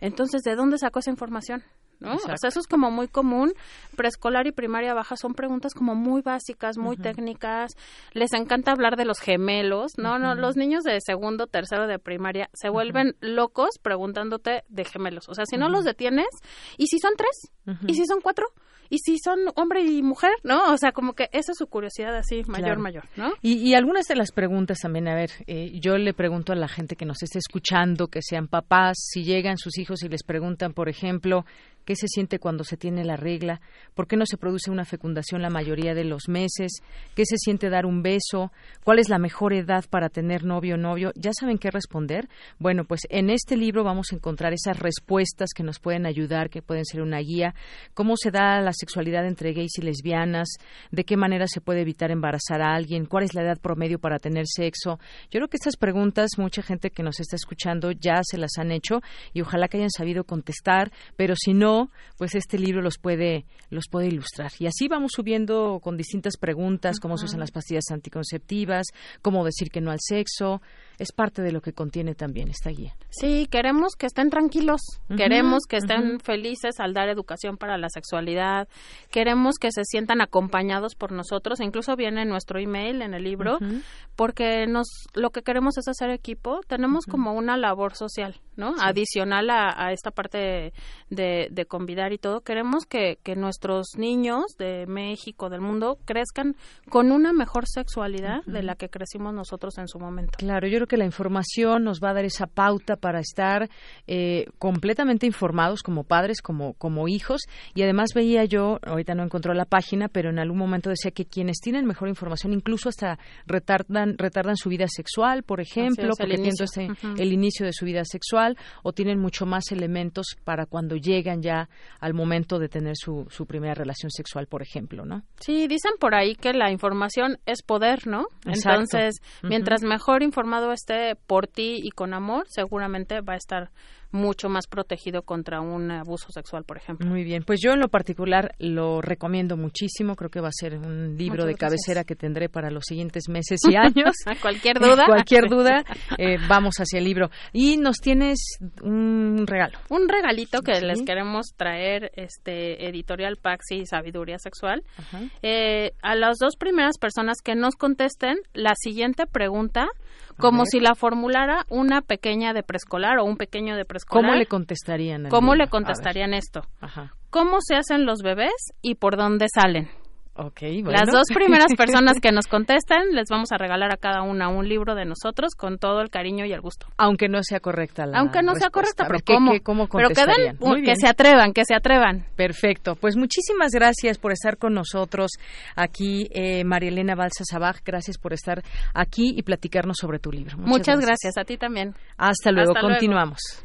Entonces, ¿de dónde sacó esa información? ¿No? O sea, eso es como muy común. Preescolar y primaria baja son preguntas como muy básicas, muy técnicas. Les encanta hablar de los gemelos. No, no, los niños de segundo, tercero de primaria se vuelven locos preguntándote de gemelos. O sea, si no los detienes, ¿y si son tres? ¿Y si son cuatro? Y si son hombre y mujer, ¿no? O sea, como que esa es su curiosidad así, mayor, mayor, ¿no? Y, algunas de las preguntas también, a ver, eh, yo le pregunto a la gente que nos esté escuchando, que sean papás, si llegan sus hijos y les preguntan, por ejemplo, qué se siente cuando se tiene la regla, por qué no se produce una fecundación la mayoría de los meses, qué se siente dar un beso, cuál es la mejor edad para tener novio o novio, ¿ya saben qué responder? Bueno, pues en este libro vamos a encontrar esas respuestas que nos pueden ayudar, que pueden ser una guía, cómo se da la sexualidad entre gays y lesbianas, de qué manera se puede evitar embarazar a alguien, cuál es la edad promedio para tener sexo. Yo creo que estas preguntas mucha gente que nos está escuchando ya se las han hecho y ojalá que hayan sabido contestar, pero si no, pues este libro los puede, los puede ilustrar. Y así vamos subiendo con distintas preguntas, cómo se usan las pastillas anticonceptivas, cómo decir que no al sexo. Es parte de lo que contiene también esta guía. Sí, queremos que estén tranquilos, queremos que estén felices al dar educación para la sexualidad, queremos que se sientan acompañados por nosotros, incluso viene nuestro email en el libro, porque nos lo que queremos es hacer equipo, tenemos como una labor social, ¿no? Adicional a, esta parte de, de, convidar y todo, queremos que, que, nuestros niños de México, del mundo, crezcan con una mejor sexualidad de la que crecimos nosotros en su momento. Claro, yo creo que la información nos va a dar esa pauta para estar eh, completamente informados como padres, como, como hijos, y además veía yo, ahorita no encontró la página, pero en algún momento decía que quienes tienen mejor información incluso hasta retardan, retardan su vida sexual, por ejemplo, porque el inicio. el inicio de su vida sexual, o tienen mucho más elementos para cuando llegan ya al momento de tener su, su primera relación sexual, por ejemplo, ¿no? Sí, dicen por ahí que la información es poder, ¿no? Entonces, mientras mejor informado esté por ti y con amor, seguramente va a estar mucho más protegido contra un abuso sexual, por ejemplo. Muy bien, pues yo en lo particular lo recomiendo muchísimo, creo que va a ser un libro de cabecera que tendré para los siguientes meses y años. [LAUGHS] cualquier duda. [LAUGHS] cualquier duda, eh, vamos hacia el libro. Y nos tienes un regalo. Un regalito que les queremos traer, este editorial Paxi Sabiduría Sexual. Eh, a las dos primeras personas que nos contesten la siguiente pregunta como si la formulara una pequeña de preescolar o un pequeño de preescolar. ¿Cómo le contestarían? ¿Cómo le contestarían esto? ¿Cómo se hacen los bebés y por dónde salen? Las dos primeras [LAUGHS] personas que nos contesten les vamos a regalar a cada una un libro de nosotros con todo el cariño y el gusto. Aunque no sea correcta la Aunque no sea correcta, pero ¿cómo? ¿cómo pero que, que se atrevan, que se atrevan. Perfecto. Pues muchísimas gracias por estar con nosotros aquí, eh, María Elena Balsa Sabaj. Gracias por estar aquí y platicarnos sobre tu libro. Muchas, gracias. A ti también. Hasta luego. Continuamos.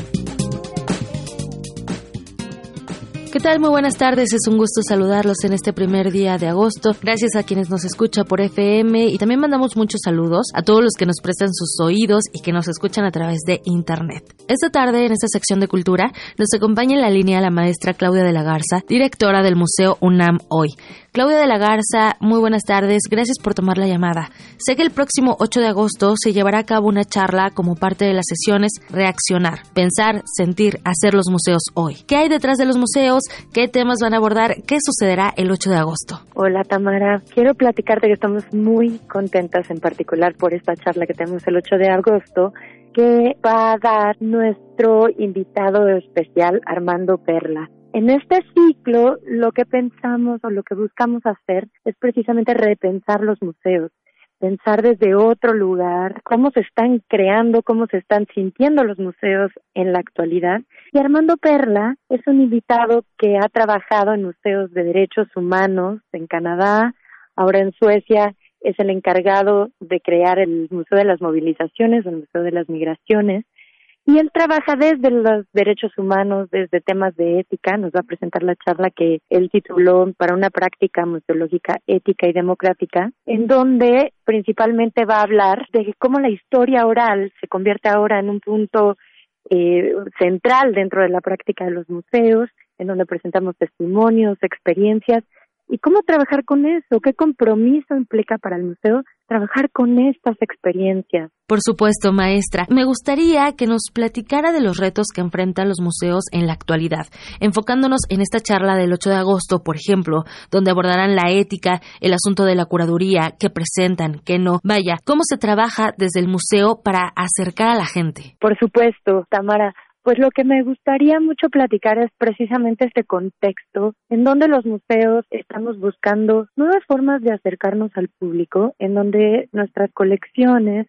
Tal? Muy buenas tardes. Es un gusto saludarlos en este primer día de agosto. Gracias a quienes nos escuchan por FM y también mandamos muchos saludos a todos los que nos prestan sus oídos y que nos escuchan a través de Internet. Esta tarde, en esta sección de cultura, nos acompaña en la línea la maestra Claudia de la Garza, directora del Museo UNAM Hoy. Claudia de la Garza, muy buenas tardes. Gracias por tomar la llamada. Sé que el próximo 8 de agosto se llevará a cabo una charla como parte de las sesiones Reaccionar, Pensar, Sentir, Hacer los museos hoy. ¿Qué hay detrás de los museos? ¿Qué temas van a abordar? ¿Qué sucederá el 8 de agosto? Hola Tamara, quiero platicarte que estamos muy contentas en particular por esta charla que tenemos el 8 de agosto que va a dar nuestro invitado especial Armando Perla. En este ciclo lo que pensamos o lo que buscamos hacer es precisamente repensar los museos, pensar desde otro lugar cómo se están creando, cómo se están sintiendo los museos en la actualidad. Y Armando Perla es un invitado que ha trabajado en museos de derechos humanos en Canadá, ahora en Suecia es el encargado de crear el Museo de las Movilizaciones, el Museo de las Migraciones, y él trabaja desde los derechos humanos, desde temas de ética. Nos va a presentar la charla que él tituló para una práctica museológica ética y democrática, en donde principalmente va a hablar de cómo la historia oral se convierte ahora en un punto eh, central dentro de la práctica de los museos, en donde presentamos testimonios, experiencias y cómo trabajar con eso, qué compromiso implica para el museo trabajar con estas experiencias. Por supuesto, maestra. Me gustaría que nos platicara de los retos que enfrentan los museos en la actualidad, enfocándonos en esta charla del 8 de agosto, por ejemplo, donde abordarán la ética, el asunto de la curaduría, qué presentan, qué no. Vaya, ¿cómo se trabaja desde el museo para acercar a la gente? Por supuesto, Tamara. Pues lo que me gustaría mucho platicar es precisamente este contexto en donde los museos estamos buscando nuevas formas de acercarnos al público, en donde nuestras colecciones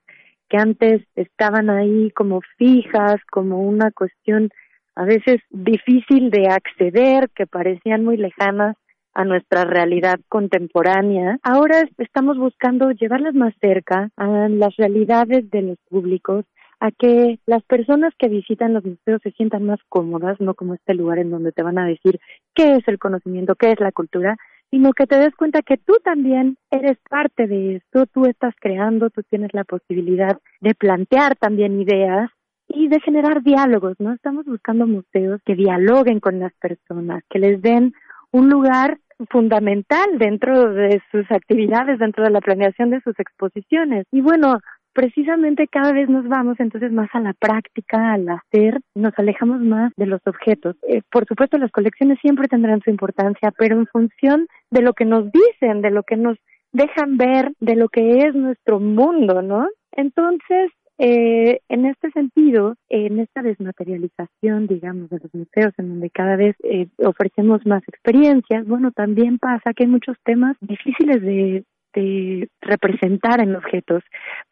que antes estaban ahí como fijas, como una cuestión a veces difícil de acceder, que parecían muy lejanas a nuestra realidad contemporánea. Ahora estamos buscando llevarlas más cerca a las realidades de los públicos a que las personas que visitan los museos se sientan más cómodas, no como este lugar en donde te van a decir qué es el conocimiento, qué es la cultura, sino que te des cuenta que tú también eres parte de esto, tú estás creando, tú tienes la posibilidad de plantear también ideas y de generar diálogos, ¿no? Estamos buscando museos que dialoguen con las personas, que les den un lugar fundamental dentro de sus actividades, dentro de la planeación de sus exposiciones. Y bueno, precisamente cada vez nos vamos entonces más a la práctica, al hacer, nos alejamos más de los objetos. Eh, por supuesto, las colecciones siempre tendrán su importancia, pero en función de lo que nos dicen, de lo que nos dejan ver, de lo que es nuestro mundo, ¿no? Entonces, eh, en este sentido, en esta desmaterialización, digamos, de los museos, en donde cada vez eh, ofrecemos más experiencias, bueno, también pasa que hay muchos temas difíciles de, de representar en objetos,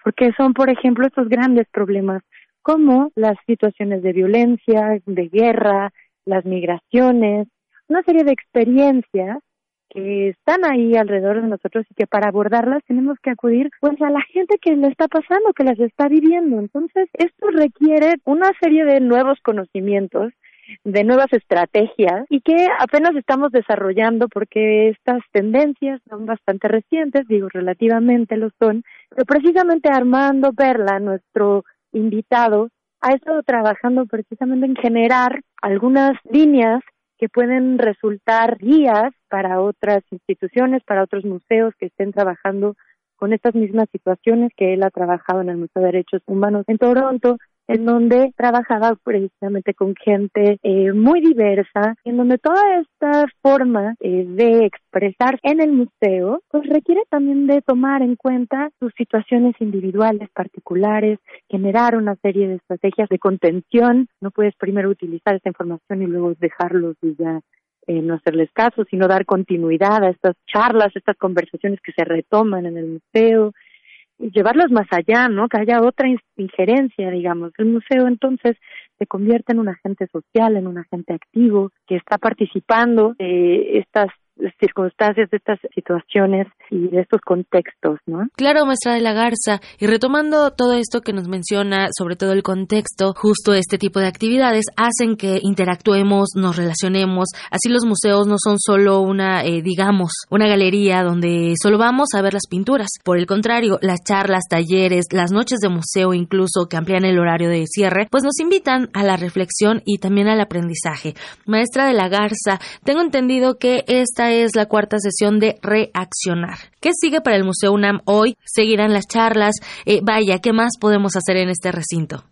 porque son, por ejemplo, estos grandes problemas como las situaciones de violencia, de guerra, las migraciones, una serie de experiencias que están ahí alrededor de nosotros y que para abordarlas tenemos que acudir pues a la gente que le está pasando, que las está viviendo. Entonces, esto requiere una serie de nuevos conocimientos de nuevas estrategias y que apenas estamos desarrollando porque estas tendencias son bastante recientes, digo relativamente lo son, pero precisamente Armando Perla, nuestro invitado, ha estado trabajando precisamente en generar algunas líneas que pueden resultar guías para otras instituciones, para otros museos que estén trabajando con estas mismas situaciones que él ha trabajado en el Museo de Derechos Humanos en Toronto en donde trabajaba precisamente con gente eh, muy diversa, en donde toda esta forma eh, de expresar en el museo, pues requiere también de tomar en cuenta sus situaciones individuales, particulares, generar una serie de estrategias de contención. No puedes primero utilizar esta información y luego dejarlos y ya eh, no hacerles caso, sino dar continuidad a estas charlas, estas conversaciones que se retoman en el museo, llevarlos más allá, ¿no? Que haya otra injerencia, digamos. El museo entonces se convierte en un agente social, en un agente activo que está participando de estas circunstancias, de estas situaciones y de estos contextos, ¿no? Claro, maestra de la Garza, y retomando todo esto que nos menciona, sobre todo el contexto, justo este tipo de actividades hacen que interactuemos, nos relacionemos, así los museos no son solo una, eh, digamos, una galería donde solo vamos a ver las pinturas, por el contrario, las charlas, talleres, las noches de museo incluso que amplían el horario de cierre, pues nos invitan a la reflexión y también al aprendizaje. Maestra de la Garza, tengo entendido que esta es la cuarta sesión de Reaccionar. ¿Qué sigue para el Museo UNAM hoy? ¿Seguirán las charlas? Eh, vaya, ¿qué más podemos hacer en este recinto?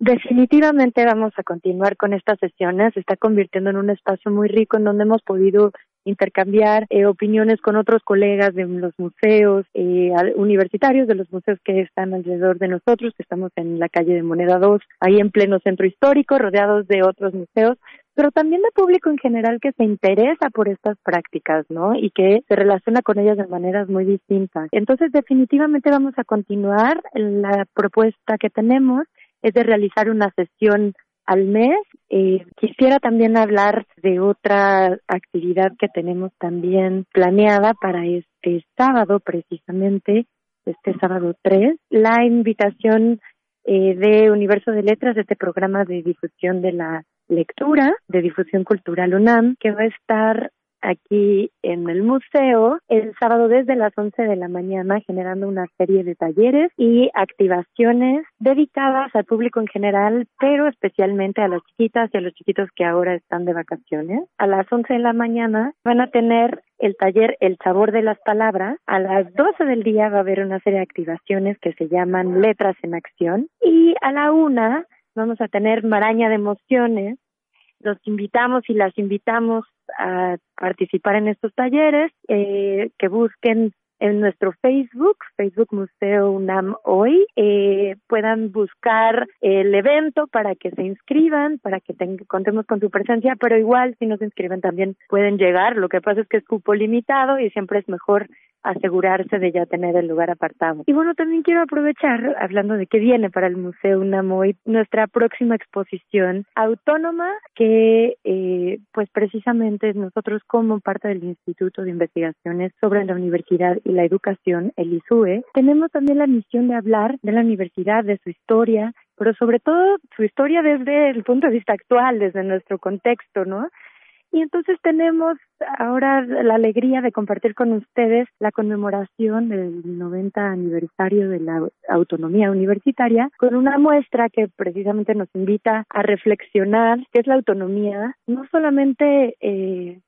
Definitivamente vamos a continuar con estas sesiones. Se está convirtiendo en un espacio muy rico en donde hemos podido intercambiar eh, opiniones con otros colegas de los museos eh, universitarios, de los museos que están alrededor de nosotros, que estamos en la calle de Moneda 2, ahí en pleno centro histórico, rodeados de otros museos, pero también de público en general que se interesa por estas prácticas, ¿no? Y que se relaciona con ellas de maneras muy distintas. Entonces, definitivamente vamos a continuar. La propuesta que tenemos es de realizar una sesión al mes. Eh, quisiera también hablar de otra actividad que tenemos también planeada para este sábado, precisamente, este sábado 3. La invitación eh, de Universo de Letras, este programa de difusión de la lectura de difusión cultural UNAM, que va a estar aquí en el museo el sábado desde las 11 de la mañana generando una serie de talleres y activaciones dedicadas al público en general, pero especialmente a las chiquitas y a los chiquitos que ahora están de vacaciones. A las 11 de la mañana van a tener el taller El sabor de las palabras. A las 12 del día va a haber una serie de activaciones que se llaman Letras en Acción y a la una vamos a tener maraña de emociones los invitamos y las invitamos a participar en estos talleres, eh, que busquen en nuestro Facebook, Facebook Museo UNAM Hoy, eh, puedan buscar el evento para que se inscriban, para que contemos con su presencia, pero igual si no se inscriben también pueden llegar. Lo que pasa es que es cupo limitado y siempre es mejor asegurarse de ya tener el lugar apartado. Y bueno, también quiero aprovechar, hablando de que viene para el Museo Unamoy, nuestra próxima exposición autónoma que eh, pues precisamente nosotros como parte del Instituto de Investigaciones sobre la Universidad y la Educación, el ISUE, tenemos también la misión de hablar de la universidad, de su historia, pero sobre todo su historia desde el punto de vista actual, desde nuestro contexto, ¿no? Y entonces tenemos ahora la alegría de compartir con ustedes la conmemoración del 90 aniversario de la autonomía universitaria con una muestra que precisamente nos invita a reflexionar qué es la autonomía, no solamente eh,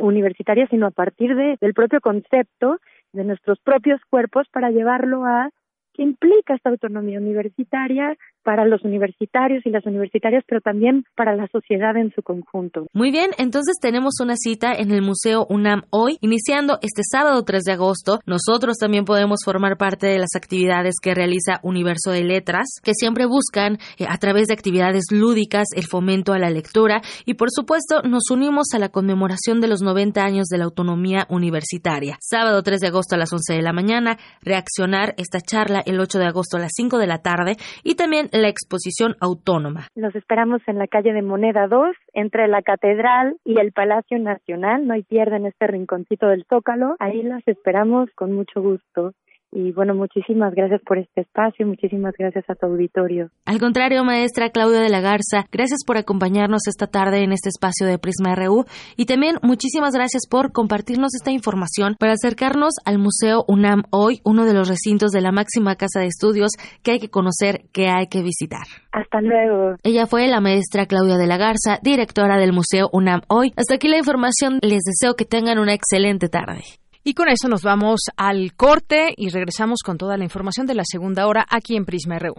universitaria, sino a partir de, del propio concepto de nuestros propios cuerpos para llevarlo a que implica esta autonomía universitaria para los universitarios y las universitarias, pero también para la sociedad en su conjunto. Muy bien, entonces tenemos una cita en el Museo UNAM hoy, iniciando este sábado 3 de agosto. Nosotros también podemos formar parte de las actividades que realiza Universo de Letras, que siempre buscan eh, a través de actividades lúdicas el fomento a la lectura y por supuesto nos unimos a la conmemoración de los 90 años de la autonomía universitaria. Sábado 3 de agosto a las 11 de la mañana, reaccionar esta charla el 8 de agosto a las 5 de la tarde y también la exposición autónoma. Los esperamos en la calle de Moneda 2, entre la Catedral y el Palacio Nacional. No hay pierden este rinconcito del Zócalo. Ahí las esperamos con mucho gusto. Y bueno, muchísimas gracias por este espacio, muchísimas gracias a tu auditorio. Al contrario, maestra Claudia de la Garza, gracias por acompañarnos esta tarde en este espacio de Prisma RU y también muchísimas gracias por compartirnos esta información para acercarnos al Museo UNAM hoy, uno de los recintos de la máxima casa de estudios que hay que conocer, que hay que visitar. Hasta luego. Ella fue la maestra Claudia de la Garza, directora del Museo UNAM hoy. Hasta aquí la información, les deseo que tengan una excelente tarde. Y con eso nos vamos al corte y regresamos con toda la información de la segunda hora aquí en Prisma RU.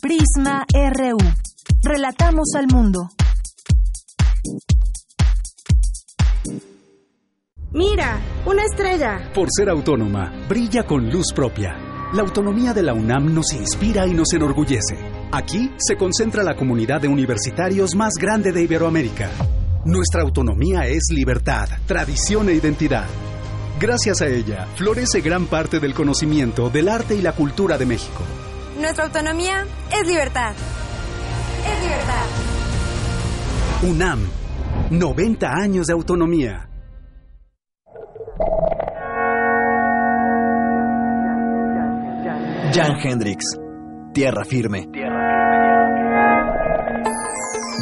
Prisma RU. Relatamos al mundo. Mira, una estrella. Por ser autónoma, brilla con luz propia. La autonomía de la UNAM nos inspira y nos enorgullece. Aquí se concentra la comunidad de universitarios más grande de Iberoamérica. Nuestra autonomía es libertad, tradición e identidad. Gracias a ella, florece gran parte del conocimiento del arte y la cultura de México. Nuestra autonomía es libertad. Es libertad. UNAM, 90 años de autonomía. Jan Hendrix, Tierra Firme.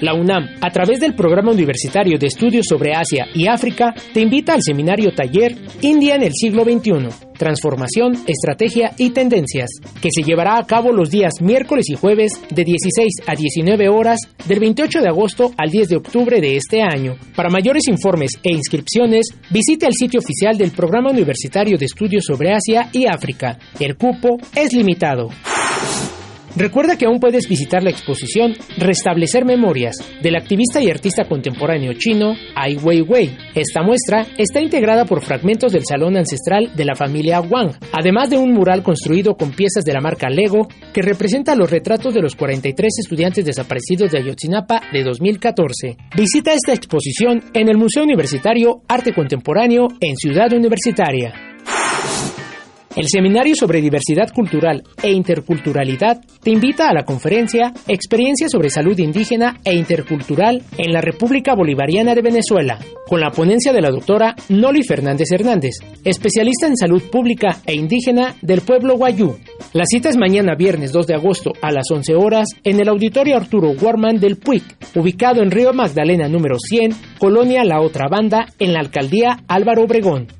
La UNAM, a través del Programa Universitario de Estudios sobre Asia y África, te invita al seminario taller India en el siglo XXI, Transformación, Estrategia y Tendencias, que se llevará a cabo los días miércoles y jueves de 16 a 19 horas del 28 de agosto al 10 de octubre de este año. Para mayores informes e inscripciones, visite el sitio oficial del Programa Universitario de Estudios sobre Asia y África. El cupo es limitado. Recuerda que aún puedes visitar la exposición Restablecer Memorias del activista y artista contemporáneo chino Ai Weiwei. Esta muestra está integrada por fragmentos del salón ancestral de la familia Wang, además de un mural construido con piezas de la marca Lego que representa los retratos de los 43 estudiantes desaparecidos de Ayotzinapa de 2014. Visita esta exposición en el Museo Universitario Arte Contemporáneo en Ciudad Universitaria. El Seminario sobre Diversidad Cultural e Interculturalidad te invita a la conferencia Experiencia sobre Salud Indígena e Intercultural en la República Bolivariana de Venezuela, con la ponencia de la doctora Noli Fernández Hernández, especialista en salud pública e indígena del pueblo Guayú. La cita es mañana viernes 2 de agosto a las 11 horas en el Auditorio Arturo Warman del PUIC, ubicado en Río Magdalena número 100, Colonia La Otra Banda, en la Alcaldía Álvaro Obregón.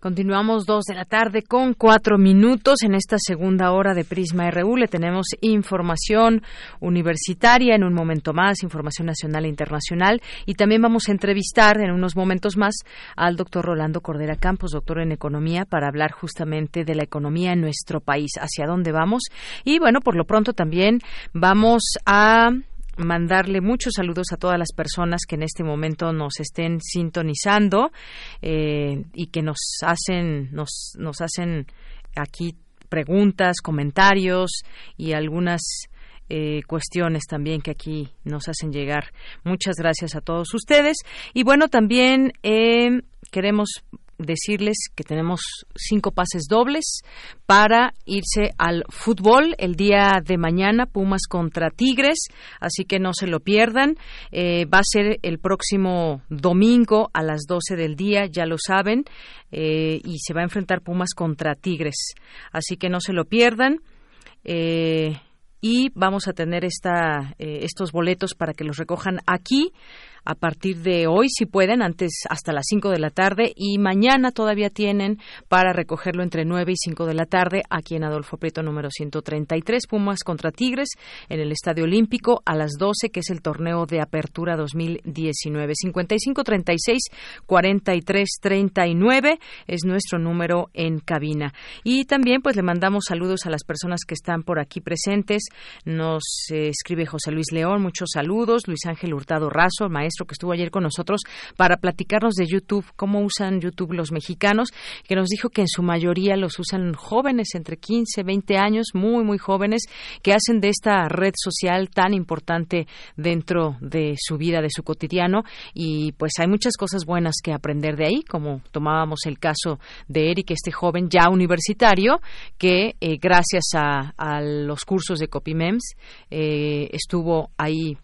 Continuamos dos de la tarde con cuatro minutos. En esta segunda hora de Prisma RU le tenemos información universitaria en un momento más, información nacional e internacional. Y también vamos a entrevistar en unos momentos más al doctor Rolando Cordera Campos, doctor en economía, para hablar justamente de la economía en nuestro país, hacia dónde vamos. Y bueno, por lo pronto también vamos a mandarle muchos saludos a todas las personas que en este momento nos estén sintonizando eh, y que nos hacen nos, nos hacen aquí preguntas, comentarios y algunas eh, cuestiones también que aquí nos hacen llegar. Muchas gracias a todos ustedes. Y bueno, también eh, queremos decirles que tenemos cinco pases dobles para irse al fútbol el día de mañana, Pumas contra Tigres, así que no se lo pierdan. Eh, va a ser el próximo domingo a las 12 del día, ya lo saben, eh, y se va a enfrentar Pumas contra Tigres, así que no se lo pierdan. Eh, y vamos a tener esta, estos boletos para que los recojan aquí a partir de hoy, si pueden, antes hasta las 5 de la tarde y mañana todavía tienen para recogerlo entre 9 y 5 de la tarde aquí en Adolfo Prieto número 133, Pumas contra Tigres en el Estadio Olímpico a las 12, que es el torneo de apertura 2019. 55 36 43 39 es nuestro número en cabina. Y también pues le mandamos saludos a las personas que están por aquí presentes. Nos eh, escribe José Luis León, muchos saludos. Luis Ángel Hurtado Razo, maestro que estuvo ayer con nosotros para platicarnos de YouTube, cómo usan YouTube los mexicanos, que nos dijo que en su mayoría los usan jóvenes entre 15, 20 años, muy, muy jóvenes, que hacen de esta red social tan importante dentro de su vida, de su cotidiano. Y pues hay muchas cosas buenas que aprender de ahí, como tomábamos el caso de Eric, este joven ya universitario, que eh, gracias a, los cursos de CopyMems eh, estuvo ahí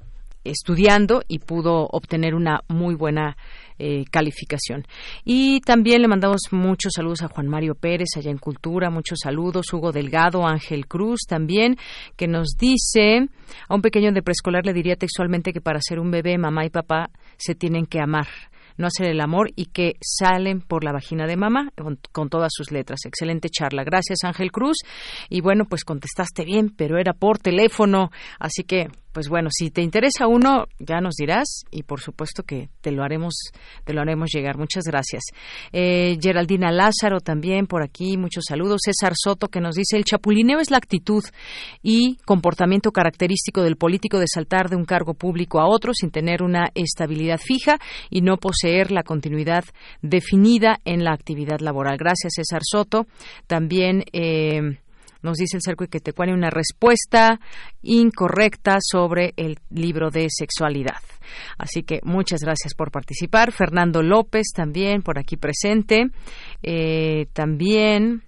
estudiando y pudo obtener una muy buena eh, calificación. Y también le mandamos muchos saludos a Juan Mario Pérez allá en Cultura, muchos saludos, Hugo Delgado, Ángel Cruz también, que nos dice, a un pequeño de preescolar le diría textualmente que para ser un bebé mamá y papá se tienen que amar no hacer el amor y que salen por la vagina de mamá con, con, todas sus letras. Excelente charla. Gracias, Ángel Cruz. Y bueno, pues contestaste bien, pero era por teléfono. Así que pues bueno, si te interesa uno, ya nos dirás y por supuesto que te lo haremos, te lo haremos llegar. Muchas gracias. Eh, Geraldina Lázaro también por aquí, muchos saludos. César Soto que nos dice el chapulineo es la actitud y comportamiento característico del político de saltar de un cargo público a otro sin tener una estabilidad fija y no poseer la continuidad definida en la actividad laboral. Gracias, César Soto. También eh, nos dice el cerco que te pone una respuesta incorrecta sobre el libro de sexualidad. Así que muchas gracias por participar. Fernando López también por aquí presente. Eh, también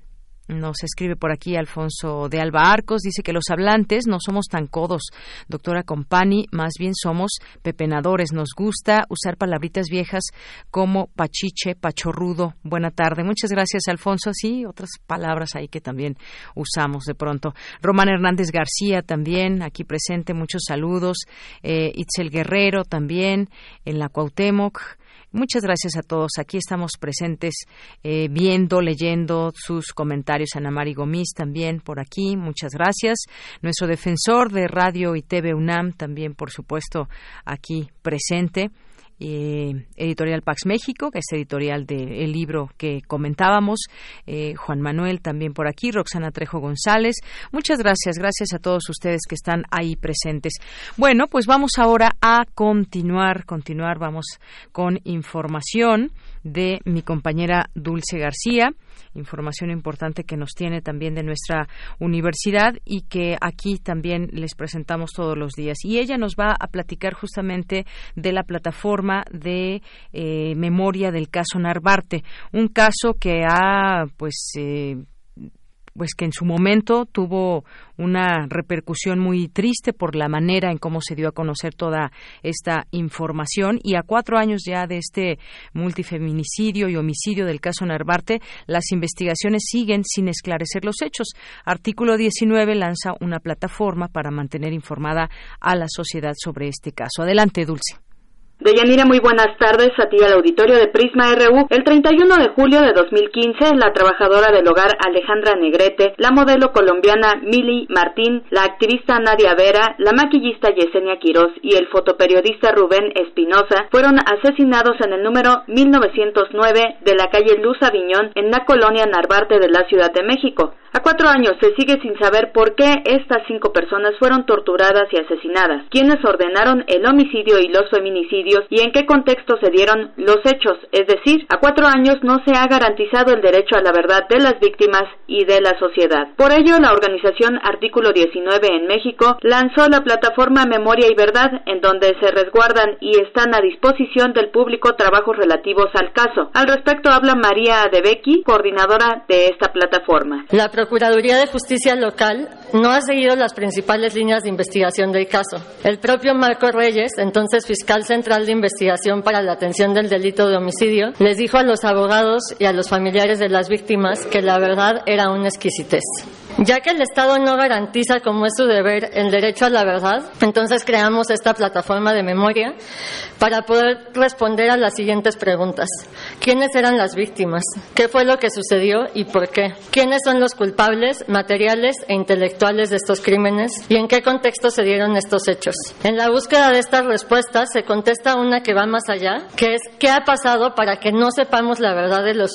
nos escribe por aquí Alfonso de Alba Arcos, dice que los hablantes no somos tan codos, doctora Compani, más bien somos pepenadores. Nos gusta usar palabritas viejas como pachiche, pachorrudo. Buena tarde. Muchas gracias, Alfonso. Sí, otras palabras ahí que también usamos de pronto. Román Hernández García también, aquí presente, muchos saludos. Eh, Itzel Guerrero también, en la Cuauhtémoc. Muchas gracias a todos. Aquí estamos presentes eh, viendo, leyendo sus comentarios. Ana Mari Gomis también por aquí. Muchas gracias. Nuestro defensor de Radio y TV UNAM también, por supuesto, aquí presente. Eh, editorial Pax México, que es editorial del libro que comentábamos, eh, Juan Manuel también por aquí, Roxana Trejo González. Muchas gracias, gracias a todos ustedes que están ahí presentes. Bueno, pues vamos ahora a continuar, continuar, vamos con información de mi compañera Dulce García información importante que nos tiene también de nuestra universidad y que aquí también les presentamos todos los días. Y ella nos va a platicar justamente de la plataforma de eh, memoria del caso Narvarte, un caso que ha pues eh, pues que en su momento tuvo una repercusión muy triste por la manera en cómo se dio a conocer toda esta información y a cuatro años ya de este multifeminicidio y homicidio del caso Narvarte, las investigaciones siguen sin esclarecer los hechos. Artículo 19 lanza una plataforma para mantener informada a la sociedad sobre este caso. Adelante, Dulce. Deyanira, muy buenas tardes a ti al auditorio de Prisma RU. El 31 de julio de 2015, la trabajadora del hogar Alejandra Negrete, la modelo colombiana Mili Martín, la activista Nadia Vera, la maquillista Yesenia Quiroz y el fotoperiodista Rubén Espinosa fueron asesinados en el número 1909 de la calle Luz Aviñón en la colonia Narvarte de la Ciudad de México. A cuatro años se sigue sin saber por qué estas cinco personas fueron torturadas y asesinadas, quiénes ordenaron el homicidio y los feminicidios y en qué contexto se dieron los hechos, es decir, a cuatro años no se ha garantizado el derecho a la verdad de las víctimas y de la sociedad. Por ello, la organización Artículo 19 en México lanzó la plataforma Memoria y Verdad, en donde se resguardan y están a disposición del público trabajos relativos al caso. Al respecto habla María Adebeki, coordinadora de esta plataforma. Procuraduría de Justicia local no ha seguido las principales líneas de investigación del caso. El propio Marco Reyes, entonces fiscal central de investigación para la atención del delito de homicidio, les dijo a los abogados y a los familiares de las víctimas que la verdad era una exquisitez. Ya que el Estado no garantiza como es su deber el derecho a la verdad, entonces creamos esta plataforma de memoria para poder responder a las siguientes preguntas. ¿Quiénes eran las víctimas? ¿Qué fue lo que sucedió y por qué? ¿Quiénes son los culpables materiales e intelectuales de estos crímenes y en qué contexto se dieron estos hechos? En la búsqueda de estas respuestas se contesta una que va más allá, que es ¿qué ha pasado para que no sepamos la verdad de lo,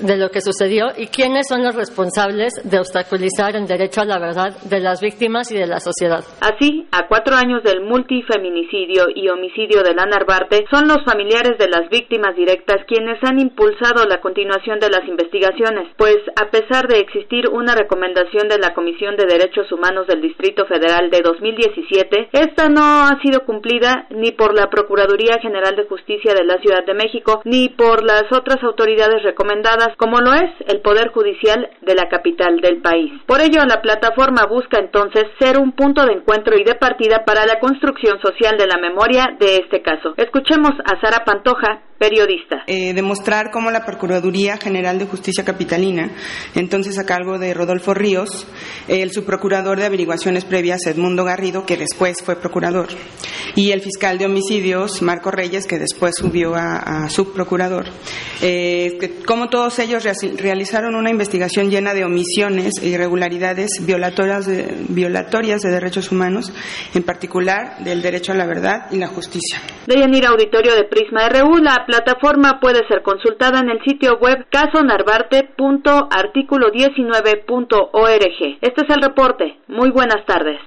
de lo que sucedió y quiénes son los responsables de obstaculizar el derecho a la verdad de las víctimas y de la sociedad. Así, a cuatro años del multifeminicidio y homicidio de la Narvarte, son los familiares de las víctimas directas quienes han impulsado la continuación de las investigaciones, pues a pesar de existir una recomendación de la Comisión de Derechos Humanos del Distrito Federal de 2017, esta no ha sido cumplida ni por la Procuraduría General de Justicia de la Ciudad de México ni por las otras autoridades recomendadas, como lo es el Poder Judicial de la capital del país. Ello, la plataforma busca entonces ser un punto de encuentro y de partida para la construcción social de la memoria de este caso. Escuchemos a Sara Pantoja, periodista. Eh, demostrar cómo la Procuraduría General de Justicia Capitalina, entonces a cargo de Rodolfo Ríos, el subprocurador de averiguaciones previas Edmundo Garrido, que después fue procurador, y el fiscal de homicidios Marco Reyes, que después subió a, subprocurador, eh, cómo todos ellos realizaron una investigación llena de omisiones e irregularidades violatorias de, violatorias de derechos humanos, en particular del derecho a la verdad y la justicia. Deben ir auditorio de Prisma RU, la plataforma puede ser consultada en el sitio web casonarvarte.artículo19.org. Este es el reporte. Muy buenas tardes.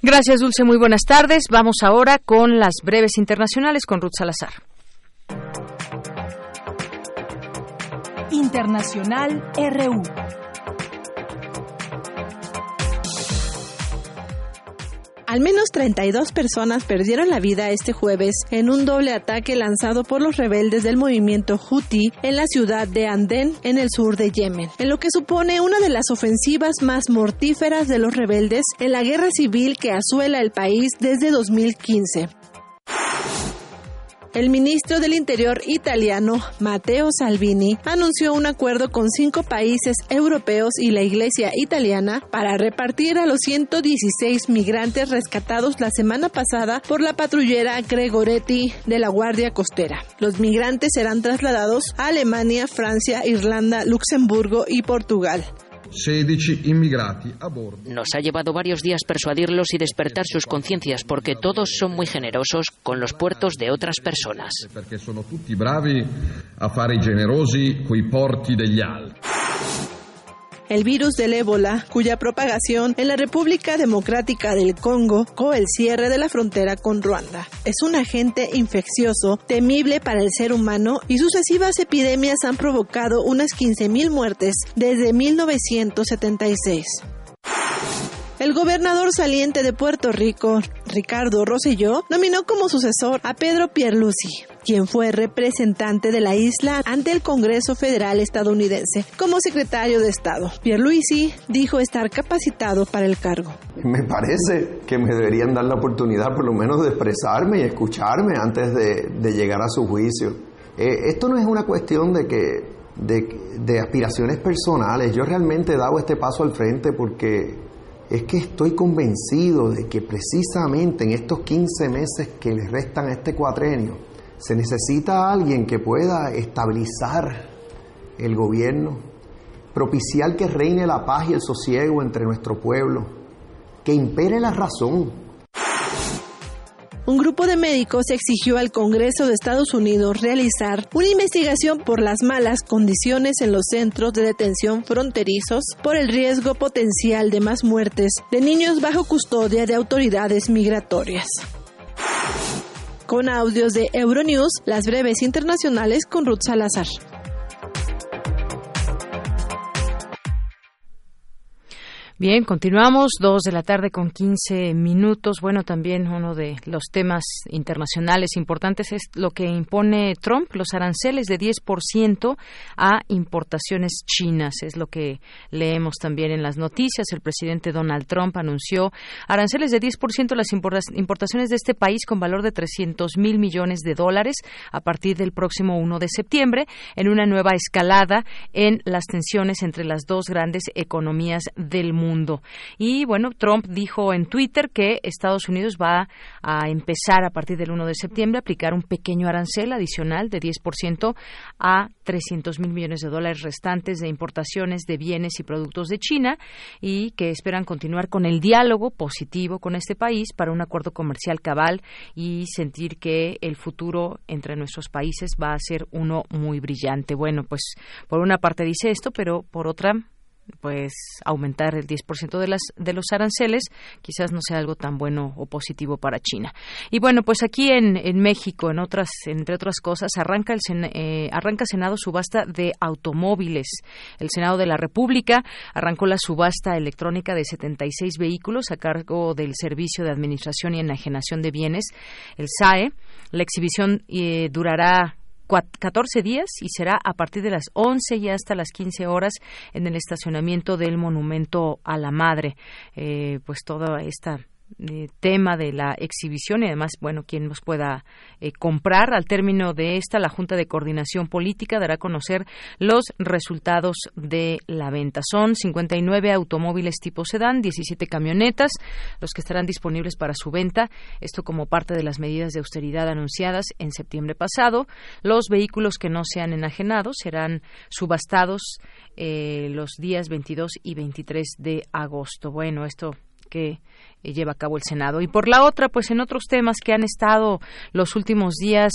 Gracias, Dulce. Muy buenas tardes. Vamos ahora con las breves internacionales con Ruth Salazar. Internacional RU. Al menos 32 personas perdieron la vida este jueves en un doble ataque lanzado por los rebeldes del movimiento Houthi en la ciudad de Andén, en el sur de Yemen, en lo que supone una de las ofensivas más mortíferas de los rebeldes en la guerra civil que asuela el país desde 2015. El ministro del Interior italiano, Matteo Salvini, anunció un acuerdo con cinco países europeos y la Iglesia italiana para repartir a los 116 migrantes rescatados la semana pasada por la patrullera Gregoretti de la Guardia Costera. Los migrantes serán trasladados a Alemania, Francia, Irlanda, Luxemburgo y Portugal. Nos ha llevado varios días persuadirlos y despertar sus conciencias porque todos son muy generosos con los puertos de otras personas. El virus del ébola, cuya propagación en la República Democrática del Congo con el cierre de la frontera con Ruanda. Es un agente infeccioso temible para el ser humano y sucesivas epidemias han provocado unas 15.000 muertes desde 1976. El gobernador saliente de Puerto Rico, Ricardo Rosselló, nominó como sucesor a Pedro Pierluisi, quien fue representante de la isla ante el Congreso Federal estadounidense como secretario de Estado. Pierluisi dijo estar capacitado para el cargo. Me parece que me deberían dar la oportunidad por lo menos de expresarme y escucharme antes de, llegar a su juicio. Eh, esto no es una cuestión de que de, de, aspiraciones personales. Yo realmente he dado este paso al frente porque es que estoy convencido de que precisamente en estos 15 meses que les restan a este cuatrenio, se necesita alguien que pueda estabilizar el gobierno, propiciar que reine la paz y el sosiego entre nuestro pueblo, que impere la razón, un grupo de médicos exigió al Congreso de Estados Unidos realizar una investigación por las malas condiciones en los centros de detención fronterizos por el riesgo potencial de más muertes de niños bajo custodia de autoridades migratorias. Con audios de Euronews, las breves internacionales con Ruth Salazar. Bien, continuamos, dos de la tarde con 15 minutos. Bueno, también uno de los temas internacionales importantes es lo que impone Trump, los aranceles de 10% a importaciones chinas. Es lo que leemos también en las noticias. El presidente Donald Trump anunció aranceles de 10% a las importaciones de este país con valor de 300 mil millones de dólares a partir del próximo 1 de septiembre, en una nueva escalada en las tensiones entre las dos grandes economías del mundo Y bueno, Trump dijo en Twitter que Estados Unidos va a empezar a partir del 1 de septiembre a aplicar un pequeño arancel adicional de 10% a 300 mil millones de dólares restantes de importaciones de bienes y productos de China y que esperan continuar con el diálogo positivo con este país para un acuerdo comercial cabal y sentir que el futuro entre nuestros países va a ser uno muy brillante. Bueno, pues por una parte dice esto, pero por otra pues aumentar el 10% de las de los aranceles quizás no sea algo tan bueno o positivo para China. Y bueno, pues aquí en, en México, en otras entre otras cosas, arranca el eh, arranca Senado subasta de automóviles. El Senado de la República arrancó la subasta electrónica de 76 vehículos a cargo del Servicio de Administración y Enajenación de Bienes, el SAE. La exhibición eh, durará 14 días y será a partir de las 11 y hasta las 15 horas en el estacionamiento del Monumento a la Madre. Eh, pues toda esta eh, tema de la exhibición y además, bueno, quien nos pueda eh, comprar. Al término de esta, la Junta de Coordinación Política dará a conocer los resultados de la venta. Son 59 automóviles tipo sedán, 17 camionetas, los que estarán disponibles para su venta. Esto como parte de las medidas de austeridad anunciadas en septiembre pasado. Los vehículos que no sean enajenados serán subastados eh, los días 22 y 23 de agosto. Bueno, esto que lleva a cabo el Senado. Y por la otra, pues en otros temas que han estado los últimos días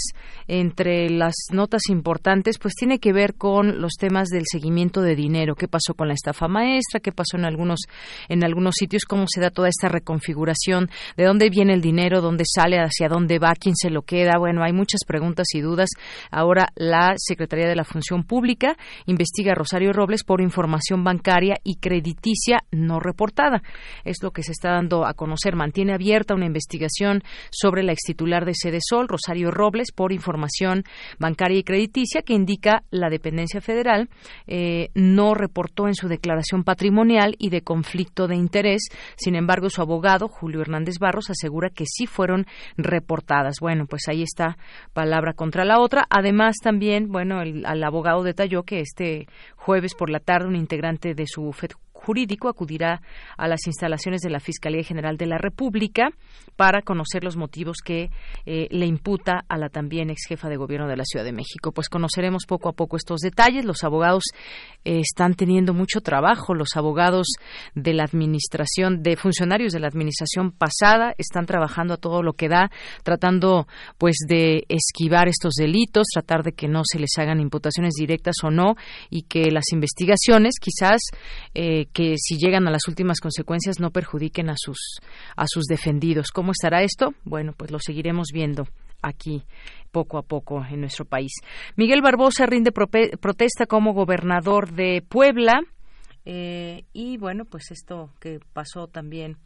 entre las notas importantes, pues tiene que ver con los temas del seguimiento de dinero, qué pasó con la estafa maestra, qué pasó en algunos en algunos sitios, cómo se da toda esta reconfiguración, de dónde viene el dinero, dónde sale, hacia dónde va, quién se lo queda. Bueno, hay muchas preguntas y dudas. Ahora la Secretaría de la Función Pública investiga a Rosario Robles por información bancaria y crediticia no reportada. Es lo que se está dando a conocer, mantiene abierta una investigación sobre la extitular de Sede Sol, Rosario Robles, por información bancaria y crediticia que indica la dependencia federal eh, no reportó en su declaración patrimonial y de conflicto de interés. Sin embargo, su abogado, Julio Hernández Barros, asegura que sí fueron reportadas. Bueno, pues ahí está palabra contra la otra. Además, también, bueno, el, abogado detalló que este jueves por la tarde un integrante de su jurídico acudirá a las instalaciones de la Fiscalía General de la República para conocer los motivos que eh, le imputa a la también ex jefa de gobierno de la Ciudad de México. Pues conoceremos poco a poco estos detalles. Los abogados eh, están teniendo mucho trabajo. Los abogados de la administración, de funcionarios de la administración pasada, están trabajando a todo lo que da, tratando pues de esquivar estos delitos, tratar de que no se les hagan imputaciones directas o no y que las investigaciones quizás eh, que si llegan a las últimas consecuencias no perjudiquen a sus a sus defendidos. ¿Cómo estará esto? Bueno, pues lo seguiremos viendo aquí poco a poco en nuestro país. Miguel Barbosa rinde protesta como gobernador de Puebla eh, y bueno, pues esto que pasó también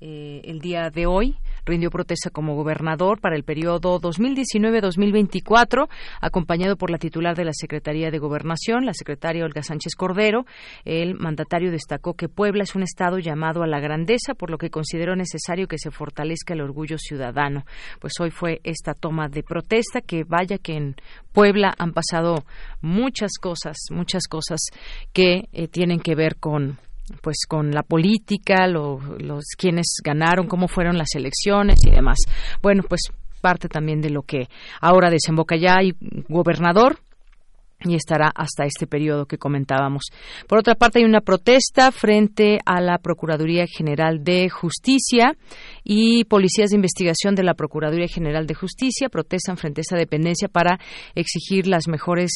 eh, el día de hoy. Rindió protesta como gobernador para el periodo 2019-2024, acompañado por la titular de la Secretaría de Gobernación, la secretaria Olga Sánchez Cordero. El mandatario destacó que Puebla es un estado llamado a la grandeza, por lo que consideró necesario que se fortalezca el orgullo ciudadano. Pues hoy fue esta toma de protesta que vaya que en Puebla han pasado muchas cosas, muchas cosas que eh, tienen que ver con pues con la política, los quienes ganaron, cómo fueron las elecciones y demás. Bueno, pues parte también de lo que ahora desemboca ya hay gobernador y estará hasta este periodo que comentábamos. Por otra parte, hay una protesta frente a la Procuraduría General de Justicia y policías de investigación de la Procuraduría General de Justicia protestan frente a esta dependencia para exigir las mejores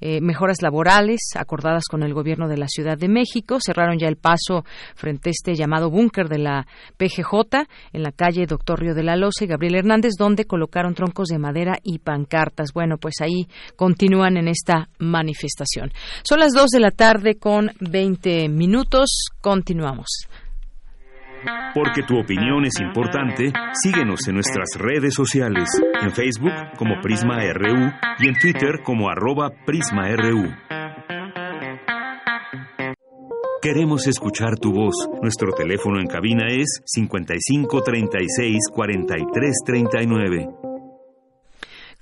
eh, mejoras laborales acordadas con el gobierno de la Ciudad de México. Cerraron ya el paso frente a este llamado búnker de la PGJ en la calle Doctor Río de la Loza y Gabriel Hernández, donde colocaron troncos de madera y pancartas. Bueno, pues ahí continúan en esta manifestación. Son las 2 de la tarde con 20 minutos. Continuamos. Porque tu opinión es importante, síguenos en nuestras redes sociales, en Facebook como Prisma RU y en Twitter como arroba PrismaRU. Queremos escuchar tu voz. Nuestro teléfono en cabina es 55 36 43 39.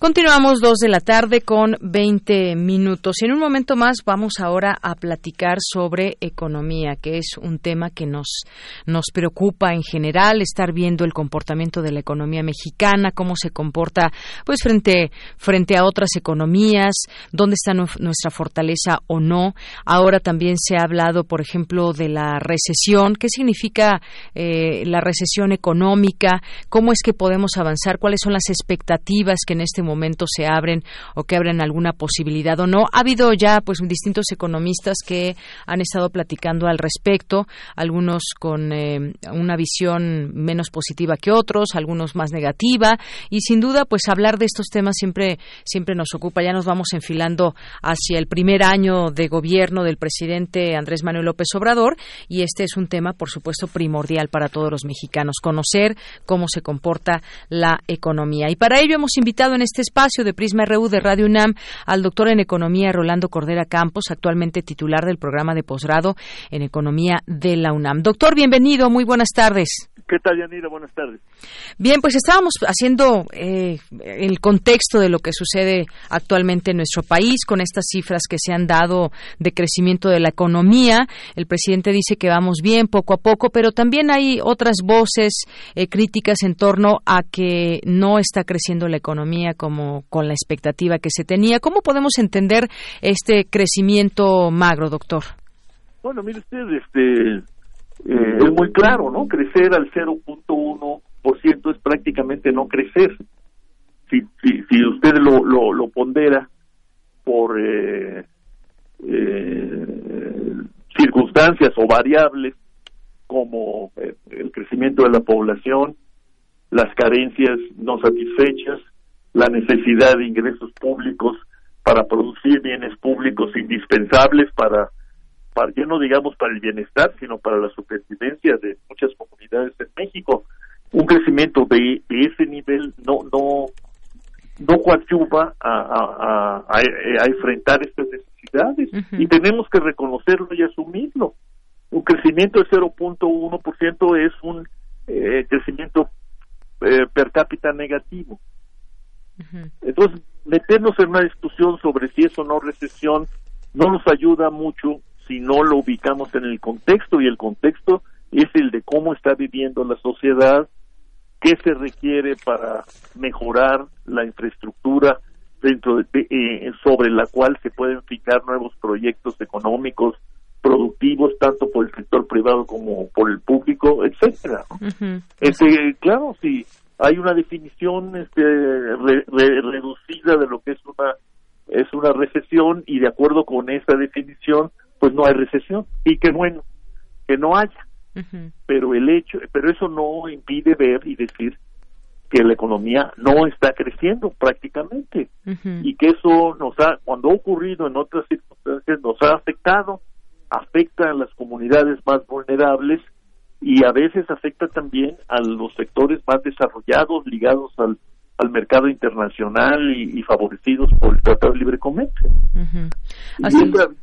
Continuamos dos de la tarde con 20 minutos. Y en un momento más vamos ahora a platicar sobre economía, que es un tema que nos, nos preocupa en general, estar viendo el comportamiento de la economía mexicana, cómo se comporta pues frente, frente a otras economías, dónde está nuestra fortaleza o no. Ahora también se ha hablado, por ejemplo, de la recesión, qué significa eh, la recesión económica, cómo es que podemos avanzar, cuáles son las expectativas que en este momento momento se abren o que abren alguna posibilidad o no. Ha habido ya pues distintos economistas que han estado platicando al respecto, algunos con eh, una visión menos positiva que otros, algunos más negativa y sin duda pues hablar de estos temas siempre siempre nos ocupa. Ya nos vamos enfilando hacia el primer año de gobierno del presidente Andrés Manuel López Obrador y este es un tema por supuesto primordial para todos los mexicanos conocer cómo se comporta la economía. Y para ello hemos invitado en este espacio de Prisma RU de Radio UNAM al doctor en Economía Rolando Cordera Campos, actualmente titular del programa de posgrado en Economía de la UNAM. Doctor, bienvenido, muy buenas tardes. ¿Qué tal, Yanira? Buenas tardes. Bien, pues estábamos haciendo eh, el contexto de lo que sucede actualmente en nuestro país con estas cifras que se han dado de crecimiento de la economía. El presidente dice que vamos bien poco a poco, pero también hay otras voces eh, críticas en torno a que no está creciendo la economía como con la expectativa que se tenía. ¿Cómo podemos entender este crecimiento magro, doctor? Bueno, mire usted, este, eh, es muy claro, ¿no? Crecer al 0.1% es prácticamente no crecer. Si, si, si usted lo, pondera por eh, eh, circunstancias o variables como el crecimiento de la población, las carencias no satisfechas, la necesidad de ingresos públicos para producir bienes públicos indispensables para para, ya no digamos para el bienestar, sino para la supervivencia de muchas comunidades en México. Un crecimiento de, ese nivel no no no coadyuva a, a, a, a enfrentar estas necesidades y tenemos que reconocerlo y asumirlo. Un crecimiento de 0.1% es un eh, crecimiento eh, per cápita negativo. Entonces, meternos en una discusión sobre si es o no recesión no nos ayuda mucho si no lo ubicamos en el contexto y el contexto es el de cómo está viviendo la sociedad, qué se requiere para mejorar la infraestructura dentro de, eh, sobre la cual se pueden fijar nuevos proyectos económicos productivos tanto por el sector privado como por el público, etcétera. Este, claro, si hay una definición este, reducida de lo que es una es una recesión y de acuerdo con esa definición, pues no hay recesión. Y qué bueno que no haya. Pero el hecho, pero eso no impide ver y decir que la economía no está creciendo prácticamente. Y que eso nos ha, cuando ha ocurrido en otras circunstancias, nos ha afectado, afecta a las comunidades más vulnerables y a veces afecta también a los sectores más desarrollados ligados al, al mercado internacional y, favorecidos por el Tratado de Libre Comercio.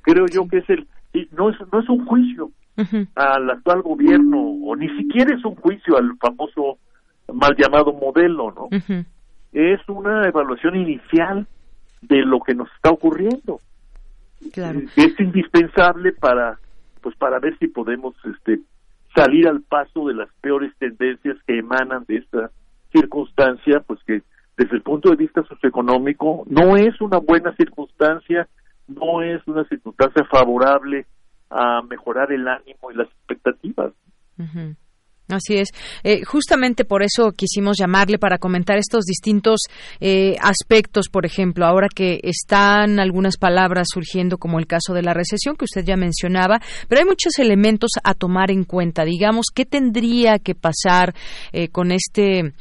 creo yo que es el no es no es un juicio al actual gobierno o ni siquiera es un juicio al famoso mal llamado modelo, ¿no? Es una evaluación inicial de lo que nos está ocurriendo. Claro. Es indispensable para pues para ver si podemos este salir al paso de las peores tendencias que emanan de esta circunstancia, pues que desde el punto de vista socioeconómico no es una buena circunstancia, no es una circunstancia favorable a mejorar el ánimo y las expectativas. Así es. Eh, justamente por eso quisimos llamarle para comentar estos distintos eh, aspectos, por ejemplo, ahora que están algunas palabras surgiendo como el caso de la recesión que usted ya mencionaba, pero hay muchos elementos a tomar en cuenta. Digamos, ¿qué tendría que pasar eh, con este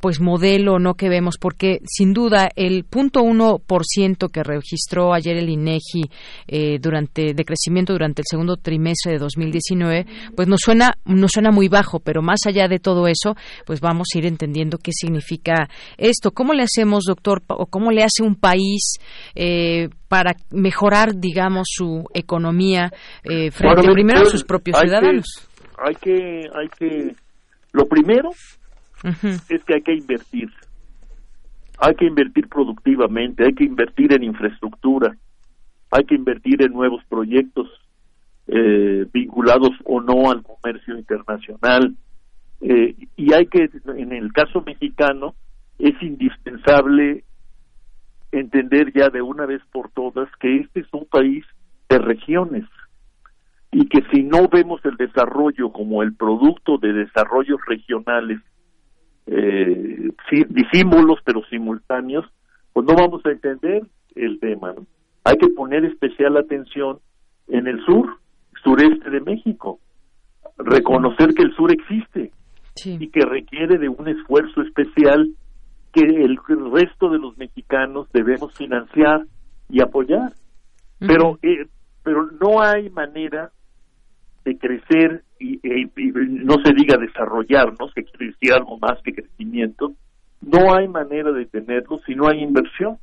pues modelo no que vemos? Porque sin duda el punto uno por ciento que registró ayer el INEGI durante de crecimiento durante el segundo trimestre de 2019, pues nos suena nos suena muy bajo pero más allá de todo eso, pues vamos a ir entendiendo qué significa esto. ¿Cómo le hacemos, doctor, o cómo le hace un país eh, para mejorar, digamos, su economía eh, frente primero a sus propios ciudadanos? hay que, hay que, lo primero es que hay que invertir. Hay que invertir productivamente, hay que invertir en infraestructura, hay que invertir en nuevos proyectos eh, vinculados o no al comercio internacional. Eh, y hay que, en el caso mexicano, es indispensable entender ya de una vez por todas que este es un país de regiones y que si no vemos el desarrollo como el producto de desarrollos regionales, eh, disímbolos pero simultáneos, pues no vamos a entender el tema. Hay que poner especial atención en el sur, sureste de México. Reconocer que el sur existe y que requiere de un esfuerzo especial que el resto de los mexicanos debemos financiar y apoyar. Pero eh, pero no hay manera de crecer y, no se diga desarrollarnos, que quiere decir algo más que crecimiento, no hay manera de tenerlo si no hay inversión.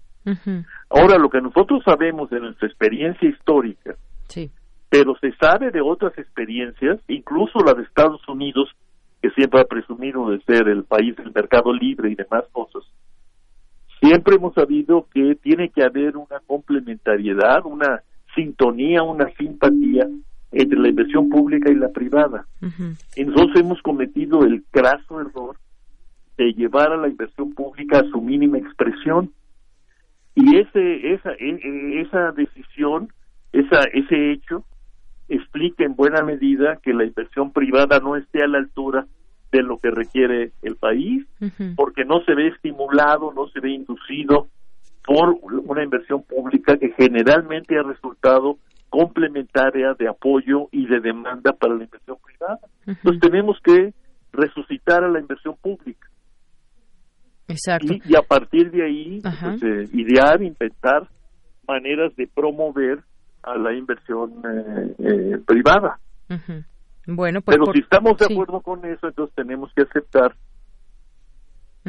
Ahora, lo que nosotros sabemos de nuestra experiencia histórica sí pero se sabe de otras experiencias, incluso la de Estados Unidos, que siempre ha presumido de ser el país del mercado libre y demás cosas. Siempre hemos sabido que tiene que haber una complementariedad, una sintonía, una simpatía entre la inversión pública y la privada. Y nosotros hemos cometido el craso error de llevar a la inversión pública a su mínima expresión. Y ese, esa, e, e, esa decisión, esa, ese hecho, explica en buena medida que la inversión privada no esté a la altura de lo que requiere el país, porque no se ve estimulado, no se ve inducido por una inversión pública que generalmente ha resultado complementaria de apoyo y de demanda para la inversión privada. Entonces tenemos que resucitar a la inversión pública. Exacto. Y, a partir de ahí, pues, eh, idear, inventar maneras de promover a la inversión eh, eh, privada. Bueno, pues pero si estamos de acuerdo con eso, entonces tenemos que aceptar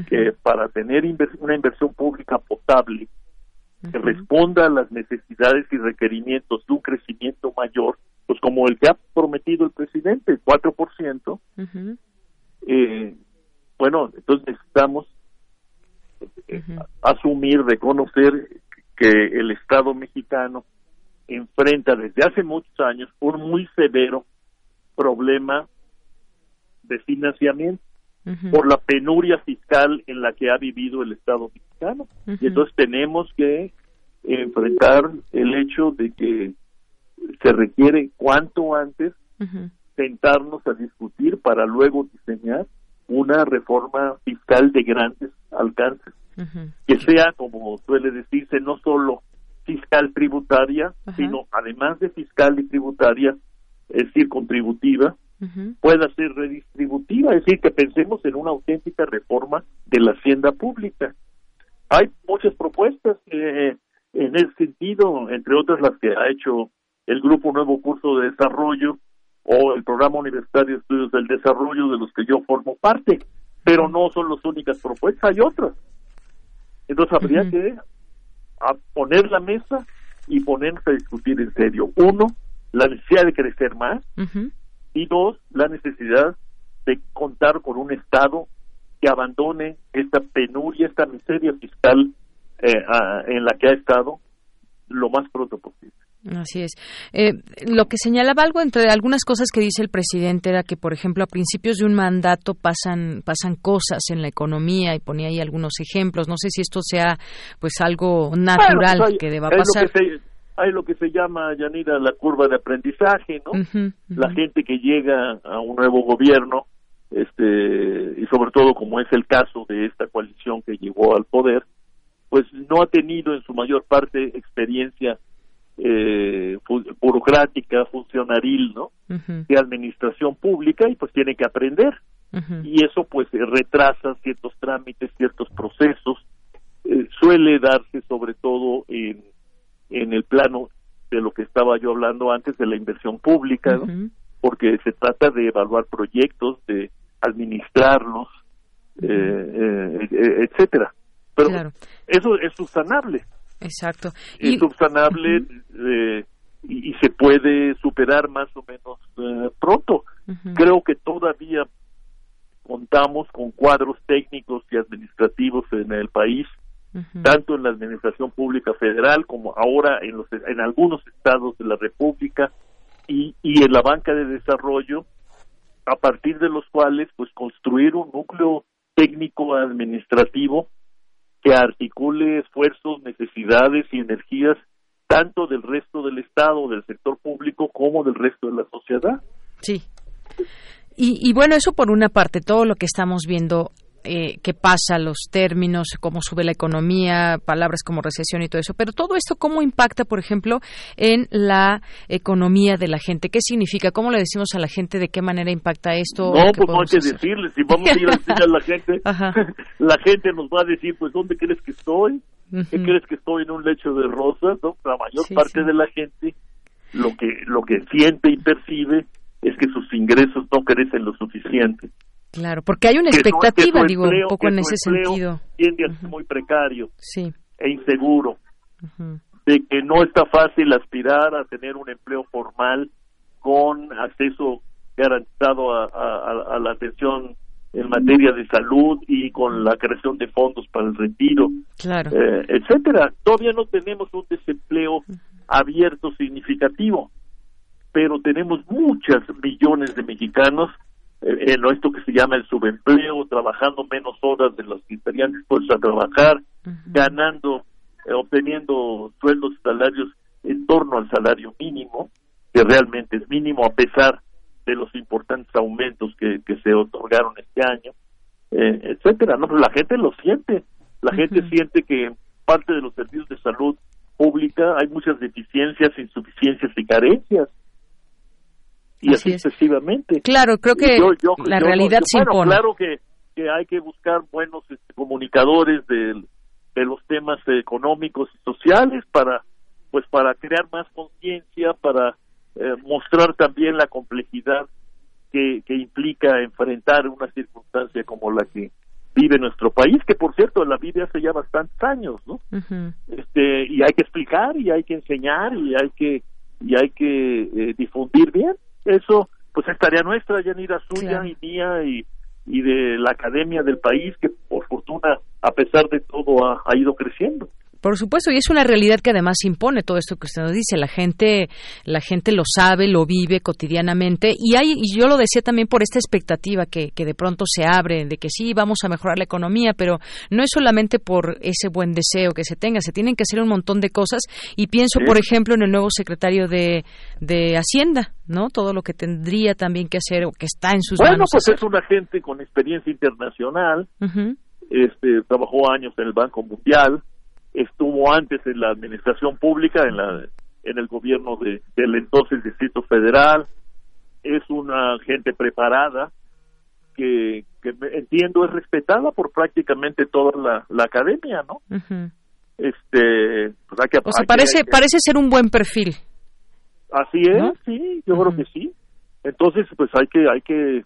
que para tener una inversión pública potable que responda a las necesidades y requerimientos de un crecimiento mayor, pues como el que ha prometido el presidente, el 4%, eh, bueno, entonces necesitamos asumir, reconocer que el Estado mexicano enfrenta desde hace muchos años un muy severo problema de financiamiento por la penuria fiscal en la que ha vivido el Estado mexicano. Y entonces tenemos que enfrentar el hecho de que se requiere cuanto antes sentarnos a discutir para luego diseñar una reforma fiscal de grandes alcances, que sea, como suele decirse, no solo fiscal tributaria, sino además de fiscal y tributaria, es decir, contributiva, pueda ser redistributiva, es decir, que pensemos en una auténtica reforma de la hacienda pública. Hay muchas propuestas eh, en ese sentido, entre otras las que ha hecho el Grupo Nuevo Curso de Desarrollo o el Programa Universitario de Estudios del Desarrollo de los que yo formo parte, pero no son las únicas propuestas, hay otras. Entonces habría que poner la mesa y ponerse a discutir en serio. Uno, la necesidad de crecer más y dos, la necesidad de contar con un Estado que abandone esta penuria, esta miseria fiscal eh, en la que ha estado lo más pronto posible. Así es. Eh, lo que señalaba algo entre algunas cosas que dice el presidente era que, por ejemplo, a principios de un mandato pasan pasan cosas en la economía y ponía ahí algunos ejemplos. No sé si esto sea pues algo natural pues que deba pasar. hay lo que se llama, Yanira, la curva de aprendizaje, ¿no? La gente que llega a un nuevo gobierno, este, y sobre todo como es el caso de esta coalición que llegó al poder, pues no ha tenido en su mayor parte experiencia eh, burocrática, funcionaril, ¿no? De administración pública y pues tiene que aprender. Y eso pues retrasa ciertos trámites, ciertos procesos. Eh, suele darse sobre todo en, en el plano de lo que estaba yo hablando antes de la inversión pública, porque se trata de evaluar proyectos, de administrarlos, eh, eh, etcétera. Pero eso es subsanable. Exacto. Es subsanable eh, y, se puede superar más o menos eh, pronto. Creo que todavía contamos con cuadros técnicos y administrativos en el país, tanto en la administración pública federal como ahora en, los, en algunos estados de la República y, y en la banca de desarrollo, a partir de los cuales pues construir un núcleo técnico administrativo que articule esfuerzos, necesidades y energías tanto del resto del Estado, del sector público, como del resto de la sociedad. Sí. Y, y bueno, eso por una parte, todo lo que estamos viendo eh, qué pasa, los términos, cómo sube la economía, palabras como recesión y todo eso. Pero todo esto, ¿cómo impacta, por ejemplo, en la economía de la gente? ¿Qué significa? ¿Cómo le decimos a la gente de qué manera impacta esto? No, pues no hay que decirle. Si vamos a ir a decirle a la gente, [LAUGHS] [LAUGHS] la gente nos va a decir, pues, ¿dónde crees que estoy? ¿Qué crees que estoy en un lecho de rosas? ¿no? La mayor parte de la gente lo que, lo que siente y percibe es que sus ingresos no crecen lo suficiente. Claro, porque hay una expectativa, digo, un poco en ese sentido. Tiende a ser muy precario sí. e inseguro, de que no está fácil aspirar a tener un empleo formal con acceso garantizado a, la atención en materia de salud y con la creación de fondos para el retiro, claro. eh, etcétera. Todavía no tenemos un desempleo abierto significativo, pero tenemos muchas millones de mexicanos en esto que se llama el subempleo, trabajando menos horas de las que estarían dispuestos a trabajar, ganando, eh, obteniendo sueldos y salarios en torno al salario mínimo, que realmente es mínimo a pesar de los importantes aumentos que, que se otorgaron este año, eh, etcétera. No, pero la gente lo siente, la gente siente que parte de los servicios de salud pública hay muchas deficiencias, insuficiencias y carencias y así, sucesivamente. Claro, creo que la realidad se impone. Claro que, que hay que buscar buenos este, comunicadores de, de los temas económicos y sociales para pues para crear más conciencia, para eh, mostrar también la complejidad que, que implica enfrentar una circunstancia como la que vive nuestro país, que por cierto la vive hace ya bastantes años, ¿no? Este y hay que explicar y hay que enseñar y hay que y hay que eh, difundir bien eso pues es tarea nuestra, Yanira, suya y mía y, y de la academia del país que por fortuna a pesar de todo ha, ido creciendo. Por supuesto, y es una realidad que además impone todo esto que usted nos dice. La gente, la gente lo sabe, lo vive cotidianamente y hay, y yo lo decía también por esta expectativa que, que de pronto se abre de que sí vamos a mejorar la economía, pero no es solamente por ese buen deseo que se tenga, se tienen que hacer un montón de cosas y pienso, por ejemplo, en el nuevo secretario de, de Hacienda, ¿no? Todo lo que tendría también que hacer o que está en sus manos. Bueno, pues es una gente con experiencia internacional, este, trabajó años en el Banco Mundial estuvo antes en la administración pública, en la en el gobierno de, del entonces Distrito Federal, es una gente preparada que, que entiendo es respetada por prácticamente toda la, academia, ¿no? Este, pues que, o sea, parece parece ser un buen perfil. Así es, sí, yo creo que sí. Entonces, pues hay que hay que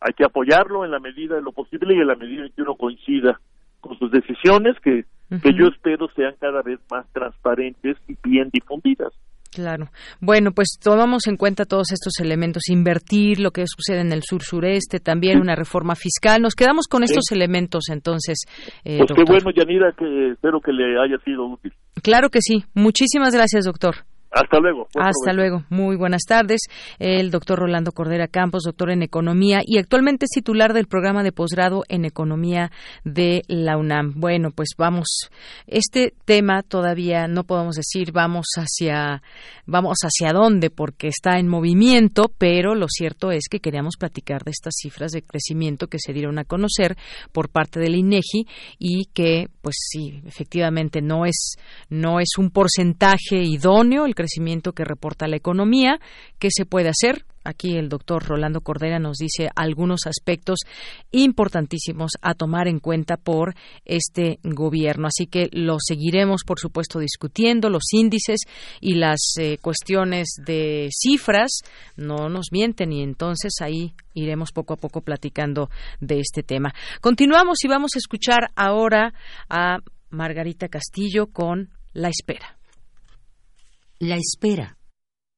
hay que apoyarlo en la medida de lo posible y en la medida en que uno coincida con sus decisiones que que yo espero sean cada vez más transparentes y bien difundidas. Claro. Bueno, pues tomamos en cuenta todos estos elementos, invertir lo que sucede en el sur-sureste, también una reforma fiscal. Nos quedamos con estos elementos entonces. Eh, pues qué bueno, Yanira, que espero que le haya sido útil. Claro que sí. Muchísimas gracias, doctor. Hasta luego. Hasta luego. Muy buenas tardes. El doctor Rolando Cordera Campos, doctor en Economía y actualmente es titular del programa de posgrado en Economía de la UNAM. Bueno, pues vamos. Este tema todavía no podemos decir vamos hacia vamos hacia dónde porque está en movimiento, pero lo cierto es que queríamos platicar de estas cifras de crecimiento que se dieron a conocer por parte del INEGI y que, pues sí, efectivamente no es no es un porcentaje idóneo el crecimiento que reporta la economía. ¿Qué se puede hacer? Aquí el doctor Rolando Cordera nos dice algunos aspectos importantísimos a tomar en cuenta por este gobierno. Así que lo seguiremos, por supuesto, discutiendo. Los índices y las eh, cuestiones de cifras no nos mienten y entonces ahí iremos poco a poco platicando de este tema. Continuamos y vamos a escuchar ahora a Margarita Castillo con La Espera. La espera.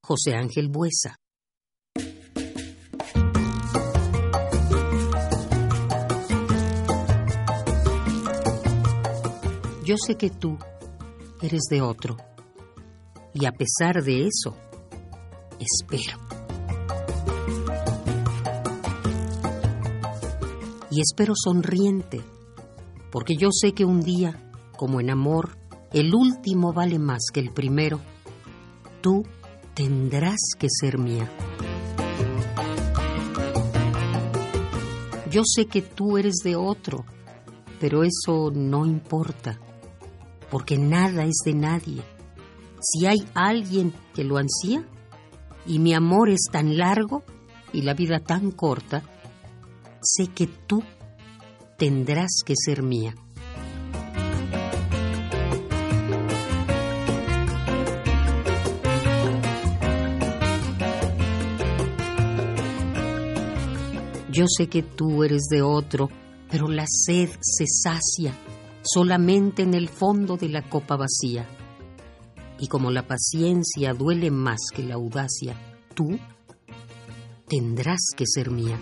José Ángel Buesa. Yo sé que tú eres de otro. Y a pesar de eso, espero. Y espero sonriente, porque yo sé que un día, como en amor, el último vale más que el primero tú tendrás que ser mía. Yo sé que tú eres de otro, pero eso no importa, porque nada es de nadie. Si hay alguien que lo ansía, y mi amor es tan largo y la vida tan corta, sé que tú tendrás que ser mía. Yo sé que tú eres de otro, pero la sed se sacia solamente en el fondo de la copa vacía. Y como la paciencia duele más que la audacia, tú tendrás que ser mía.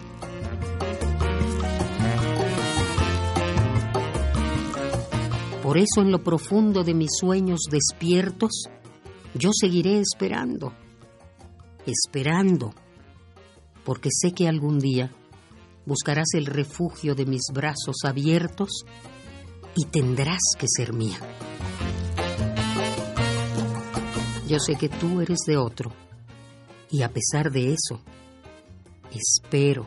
Por eso en lo profundo de mis sueños despiertos, yo seguiré esperando, esperando, porque sé que algún día buscarás el refugio de mis brazos abiertos y tendrás que ser mía. Yo sé que tú eres de otro y a pesar de eso, espero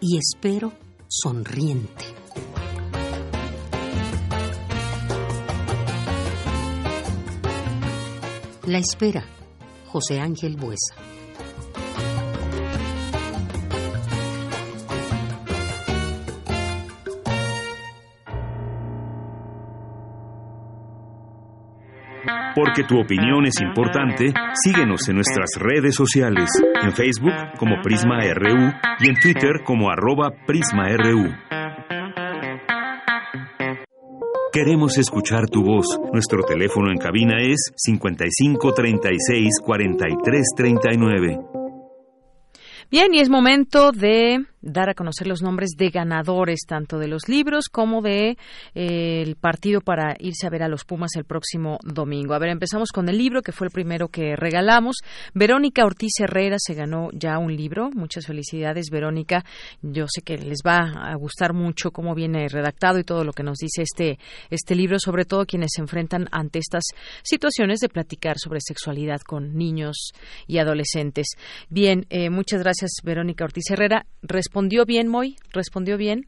y espero sonriente. La espera, José Ángel Buesa. Porque tu opinión es importante, síguenos en nuestras redes sociales, en Facebook como Prisma RU y en Twitter como arroba PrismaRU. Queremos escuchar tu voz. Nuestro teléfono en cabina es 55 36 43 39. Bien, y es momento de dar a conocer los nombres de ganadores tanto de los libros como de eh, el partido para irse a ver a los Pumas el próximo domingo. A ver, empezamos con el libro que fue el primero que regalamos. Verónica Ortiz Herrera se ganó ya un libro. Muchas felicidades, Verónica. Yo sé que les va a gustar mucho cómo viene redactado y todo lo que nos dice este este libro, sobre todo quienes se enfrentan ante estas situaciones de platicar sobre sexualidad con niños y adolescentes. Bien, eh, muchas gracias, Verónica Ortiz Herrera. ¿Respondió bien, Moy? ¿Respondió bien?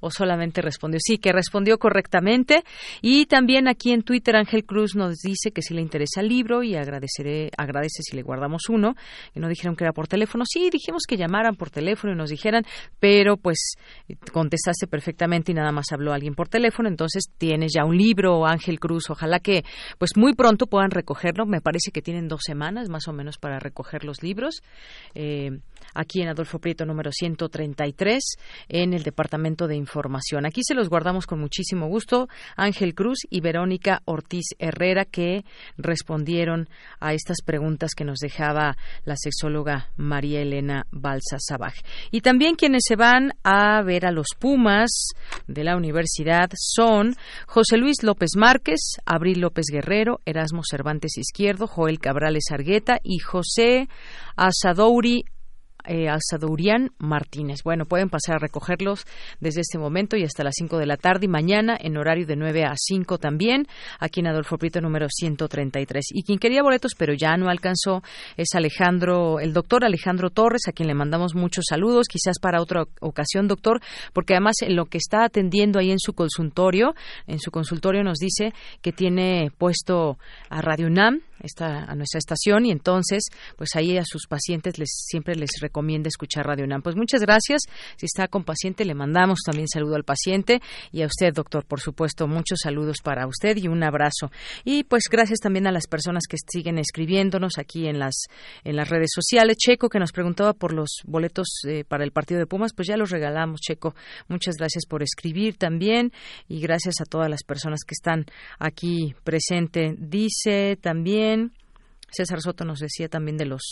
o solamente respondió sí, que respondió correctamente. Y también aquí en Twitter Ángel Cruz nos dice que si le interesa el libro y agradeceré, agradece si le guardamos uno. Y no dijeron que era por teléfono. Sí, dijimos que llamaran por teléfono y nos dijeran, pero pues contestaste perfectamente y nada más habló alguien por teléfono. Entonces tienes ya un libro, Ángel Cruz. Ojalá que pues muy pronto puedan recogerlo. Me parece que tienen dos semanas más o menos para recoger los libros. Eh, aquí en Adolfo Prieto número 133 en el Departamento de Información. Aquí se los guardamos con muchísimo gusto Ángel Cruz y Verónica Ortiz Herrera que respondieron a estas preguntas que nos dejaba la sexóloga María Elena Balsa Sabaj. Y también quienes se van a ver a los Pumas de la universidad son José Luis López Márquez, Abril López Guerrero, Erasmo Cervantes Izquierdo, Joel Cabrales Argueta y José Asadouri eh, Asadurian Martínez. Bueno, pueden pasar a recogerlos desde este momento y hasta las 5 de la tarde y mañana en horario de 9 a 5 también, aquí en Adolfo Prieto número 133. Y quien quería boletos pero ya no alcanzó es Alejandro, el doctor Alejandro Torres, a quien le mandamos muchos saludos, quizás para otra ocasión, doctor, porque además en lo que está atendiendo ahí en su consultorio, en su consultorio nos dice que tiene puesto a Radio UNAM, esta, a nuestra estación y entonces pues ahí a sus pacientes les siempre les recomienda escuchar Radio UNAM. Pues muchas gracias. Si está con paciente le mandamos también saludo al paciente y a usted, doctor, por supuesto, muchos saludos para usted y un abrazo. Y pues gracias también a las personas que siguen escribiéndonos aquí en las en las redes sociales. Checo que nos preguntaba por los boletos eh, para el partido de Pumas, pues ya los regalamos, Checo. Muchas gracias por escribir también y gracias a todas las personas que están aquí presente. Dice también César Soto nos decía también de los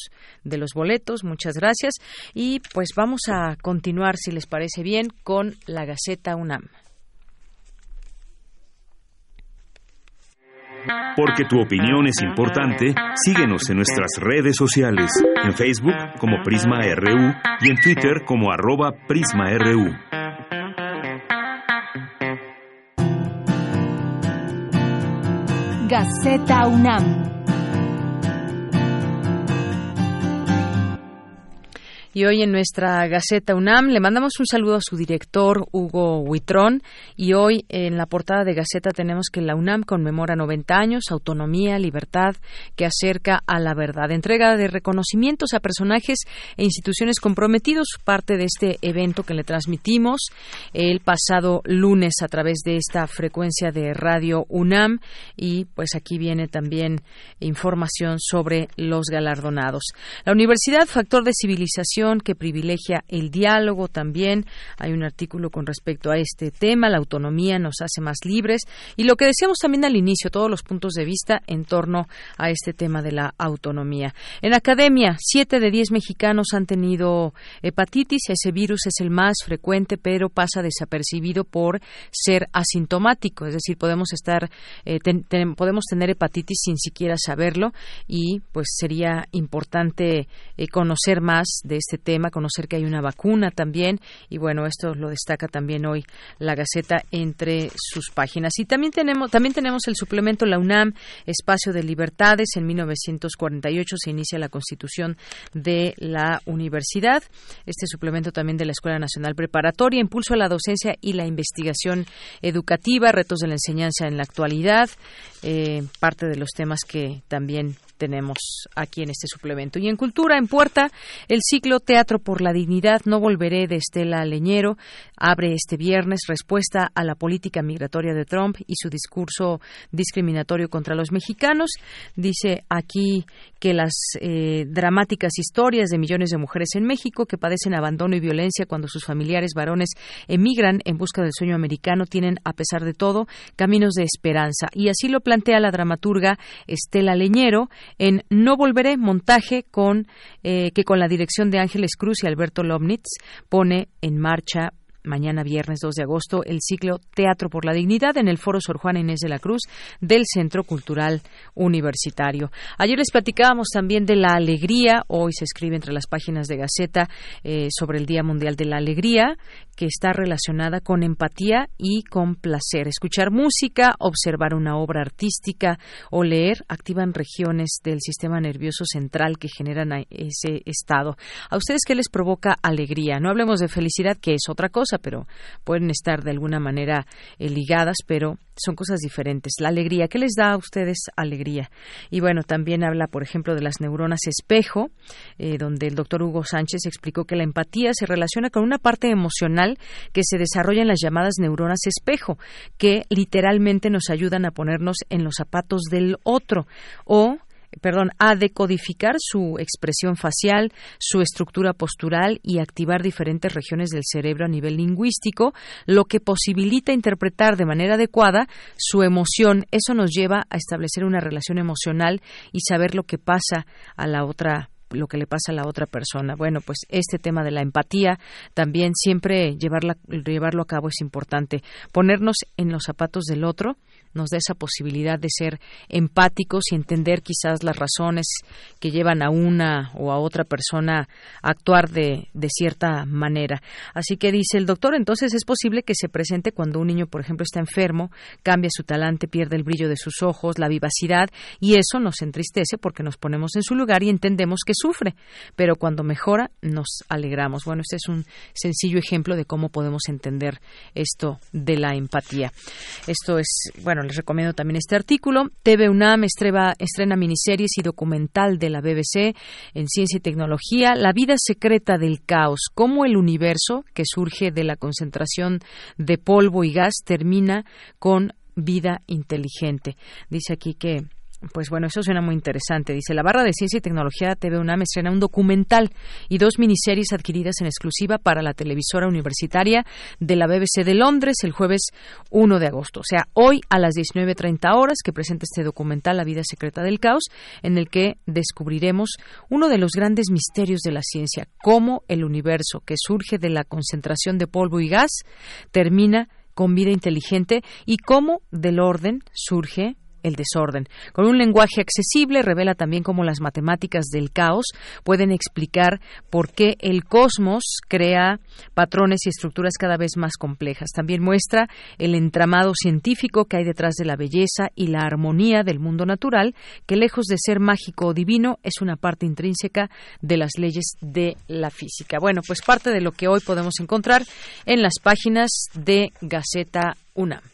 de los boletos, muchas gracias y pues vamos a continuar si les parece bien con la Gaceta UNAM. Porque tu opinión es importante, síguenos en nuestras redes sociales, en Facebook como Prisma RU y en Twitter como arroba PrismaRU. Gaceta UNAM Y hoy en nuestra Gaceta UNAM le mandamos un saludo a su director, Hugo Huitrón. Y hoy en la portada de Gaceta tenemos que la UNAM conmemora 90 años, autonomía, libertad, que acerca a la verdad. Entrega de reconocimientos a personajes e instituciones comprometidos, parte de este evento que le transmitimos el pasado lunes a través de esta frecuencia de Radio UNAM. Y pues aquí viene también información sobre los galardonados. La Universidad, factor de civilización que privilegia el diálogo también. Hay un artículo con respecto a este tema. La autonomía nos hace más libres. Y lo que decíamos también al inicio, todos los puntos de vista en torno a este tema de la autonomía. En academia, siete de diez mexicanos han tenido hepatitis. Ese virus es el más frecuente, pero pasa desapercibido por ser asintomático. Es decir, podemos estar, eh, podemos tener hepatitis sin siquiera saberlo y pues sería importante eh, conocer más de este este tema, conocer que hay una vacuna también y bueno, esto lo destaca también hoy la Gaceta entre sus páginas. Y también tenemos también tenemos el suplemento La UNAM Espacio de Libertades en 1948 se inicia la Constitución de la Universidad. Este suplemento también de la Escuela Nacional Preparatoria impulso a la docencia y la investigación educativa, retos de la enseñanza en la actualidad, eh, parte de los temas que también tenemos aquí en este suplemento. Y en Cultura, en Puerta, el ciclo Teatro por la Dignidad, No Volveré de Estela Leñero, abre este viernes respuesta a la política migratoria de Trump y su discurso discriminatorio contra los mexicanos. Dice aquí que las eh, dramáticas historias de millones de mujeres en México que padecen abandono y violencia cuando sus familiares varones emigran en busca del sueño americano tienen, a pesar de todo, caminos de esperanza. Y así lo plantea la dramaturga Estela Leñero en No Volveré, montaje con eh, que con la dirección de Ángeles Cruz y Alberto Lomnitz pone en marcha mañana viernes 2 de agosto el ciclo Teatro por la Dignidad en el Foro Sor Juana Inés de la Cruz del Centro Cultural Universitario. Ayer les platicábamos también de la alegría, hoy se escribe entre las páginas de Gaceta eh, sobre el Día Mundial de la Alegría, que está relacionada con empatía y con placer. Escuchar música, observar una obra artística o leer activan regiones del sistema nervioso central que generan ese estado. ¿A ustedes qué les provoca alegría? No hablemos de felicidad, que es otra cosa, pero pueden estar de alguna manera eh, ligadas, pero son cosas diferentes. La alegría, ¿qué les da a ustedes alegría? Y bueno, también habla, por ejemplo, de las neuronas espejo, eh, donde el doctor Hugo Sánchez explicó que la empatía se relaciona con una parte emocional que se desarrolla en las llamadas neuronas espejo, que literalmente nos ayudan a ponernos en los zapatos del otro o perdón, a decodificar su expresión facial, su estructura postural y activar diferentes regiones del cerebro a nivel lingüístico, lo que posibilita interpretar de manera adecuada su emoción. Eso nos lleva a establecer una relación emocional y saber lo que pasa a la otra lo que le pasa a la otra persona. Bueno, pues este tema de la empatía también siempre llevarla, llevarlo a cabo es importante. Ponernos en los zapatos del otro nos da esa posibilidad de ser empáticos y entender quizás las razones que llevan a una o a otra persona a actuar de, de cierta manera. Así que dice el doctor, entonces es posible que se presente cuando un niño, por ejemplo, está enfermo, cambia su talante, pierde el brillo de sus ojos, la vivacidad, y eso nos entristece porque nos ponemos en su lugar y entendemos que sufre. Pero cuando mejora, nos alegramos. Bueno, este es un sencillo ejemplo de cómo podemos entender esto de la empatía. Esto es, bueno, les recomiendo también este artículo. TV UNAM estrena, miniseries y documental de la BBC en ciencia y tecnología, La vida secreta del caos, cómo el universo que surge de la concentración de polvo y gas termina con vida inteligente. Dice aquí que pues bueno, eso suena muy interesante. Dice, la barra de Ciencia y Tecnología TV UNAM estrena un documental y dos miniseries adquiridas en exclusiva para la televisora universitaria de la BBC de Londres el jueves 1 de agosto. O sea, hoy a las 19.30 horas que presenta este documental La vida secreta del caos, en el que descubriremos uno de los grandes misterios de la ciencia, cómo el universo que surge de la concentración de polvo y gas termina con vida inteligente y cómo del orden surge el desorden. Con un lenguaje accesible revela también cómo las matemáticas del caos pueden explicar por qué el cosmos crea patrones y estructuras cada vez más complejas. También muestra el entramado científico que hay detrás de la belleza y la armonía del mundo natural, que lejos de ser mágico o divino es una parte intrínseca de las leyes de la física. Bueno, pues parte de lo que hoy podemos encontrar en las páginas de Gaceta UNAM.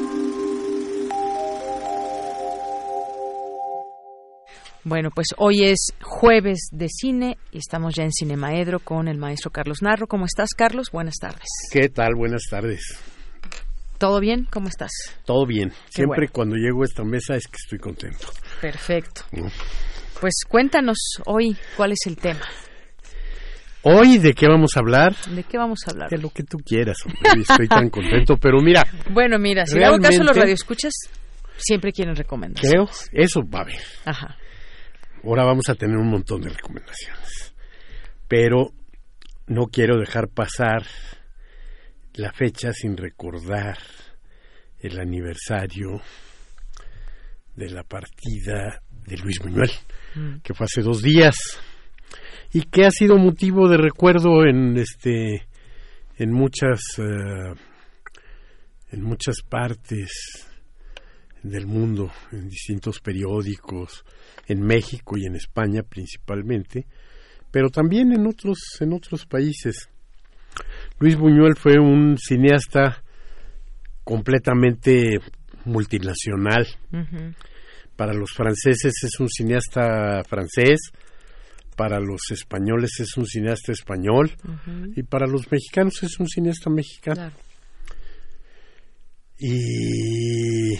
Bueno, pues hoy es jueves de cine y estamos ya en Cinemaedro con el maestro Carlos Narro. ¿Cómo estás, Carlos? Buenas tardes. ¿Qué tal? Buenas tardes. ¿Todo bien? ¿Cómo estás? Todo bien. Siempre cuando llego a esta mesa es que estoy contento. Perfecto. Pues cuéntanos hoy cuál es el tema. Hoy, ¿de qué vamos a hablar? ¿De qué vamos a hablar? De lo que tú quieras, hombre. Estoy tan [LAUGHS] contento, pero mira. Bueno, mira, si realmente, hago caso a los radioescuchas, siempre quieren recomendaciones. Creo, eso va a haber. Ajá. Ahora vamos a tener un montón de recomendaciones. Pero no quiero dejar pasar la fecha sin recordar el aniversario de la partida de Luis Buñuel, mm. que fue hace dos días y que ha sido motivo de recuerdo en este en muchas uh, en muchas partes del mundo, en distintos periódicos, en México y en España principalmente, pero también en otros, en otros países. Luis Buñuel fue un cineasta completamente multinacional. para los franceses es un cineasta francés, para los españoles es un cineasta español y para los mexicanos es un cineasta mexicano. Y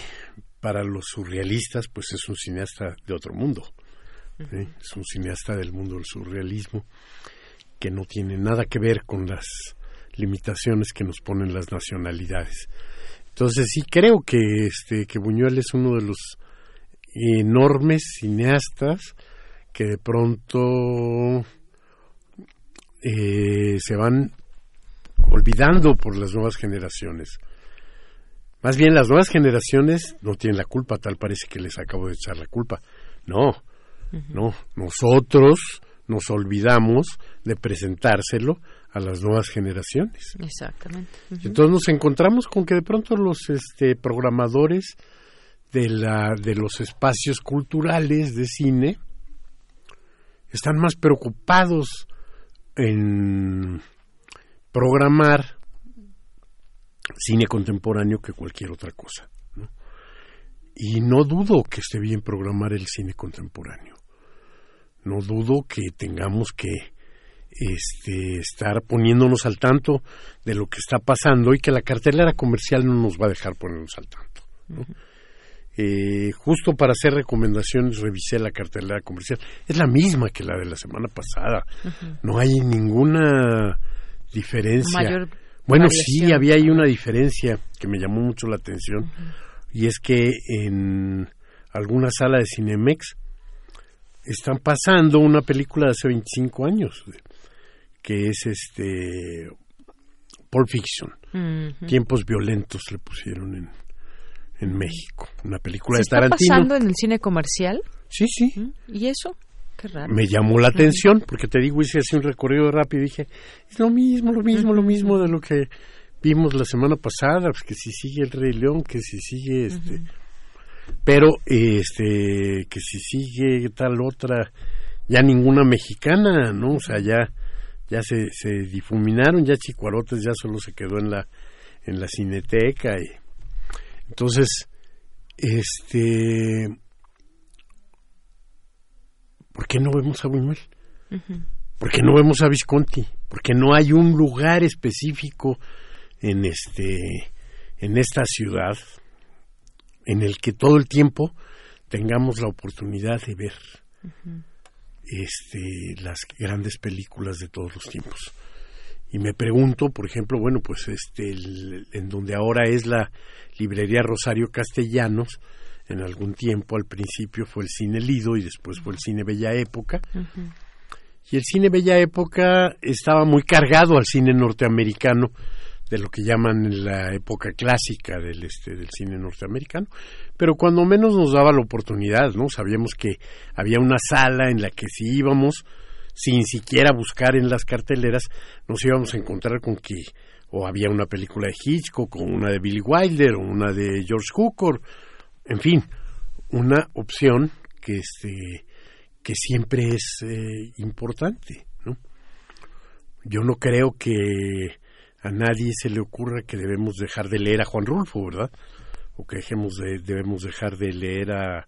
para los surrealistas pues es un cineasta de otro mundo. Es un cineasta del mundo del surrealismo que no tiene nada que ver con las limitaciones que nos ponen las nacionalidades. Entonces sí creo que este que Buñuel es uno de los enormes cineastas que de pronto eh, se van olvidando por las nuevas generaciones. Más bien las nuevas generaciones no tienen la culpa, tal parece que les acabo de echar la culpa. No, no, nosotros nos olvidamos de presentárselo a las nuevas generaciones. Exactamente. Entonces nos encontramos con que de pronto los este, programadores de, la, de los espacios culturales de cine están más preocupados en programar cine contemporáneo que cualquier otra cosa. Y no dudo que esté bien programar el cine contemporáneo. No dudo que tengamos que este, estar poniéndonos al tanto de lo que está pasando y que la cartelera comercial no nos va a dejar ponernos al tanto. Eh, justo para hacer recomendaciones revisé la cartelera comercial. Es la misma que la de la semana pasada. No hay ninguna diferencia. Bueno, sí, había ahí una diferencia que me llamó mucho la atención. Y es que en alguna sala de Cinemex están pasando una película de hace 25 años, que es este Pulp Fiction. Tiempos violentos le pusieron en, en México, una película de Tarantino. ¿Está pasando en el cine comercial? Sí, sí. ¿Y eso? Me llamó la atención porque te digo, hice así un recorrido rápido y dije, es lo mismo, lo mismo, lo mismo de lo que vimos la semana pasada, pues que si sigue el Rey León, que si sigue este pero este que si sigue tal otra ya ninguna mexicana no o sea ya ya se, se difuminaron ya Chicuarotes ya solo se quedó en la en la cineteca y entonces este ¿por qué no vemos a Buñuel? ¿Por qué no vemos a Visconti? Porque no hay un lugar específico en este en esta ciudad en el que todo el tiempo tengamos la oportunidad de ver este, las grandes películas de todos los tiempos. Y me pregunto, por ejemplo, bueno, pues este, en donde ahora es la librería Rosario Castellanos, en algún tiempo al principio fue el cine Lido y después fue el cine Bella Época. Y el cine Bella Época estaba muy cargado al cine norteamericano de lo que llaman la época clásica del este del cine norteamericano, pero cuando menos nos daba la oportunidad, ¿no? Sabíamos que había una sala en la que si íbamos sin siquiera buscar en las carteleras, nos íbamos a encontrar con que o había una película de Hitchcock, o una de Billy Wilder, o una de George Cukor, en fin, una opción que este que siempre es eh, importante, ¿no? Yo no creo que a nadie se le ocurra que debemos dejar de leer a Juan Rulfo, ¿verdad? O que dejemos de, debemos dejar de leer a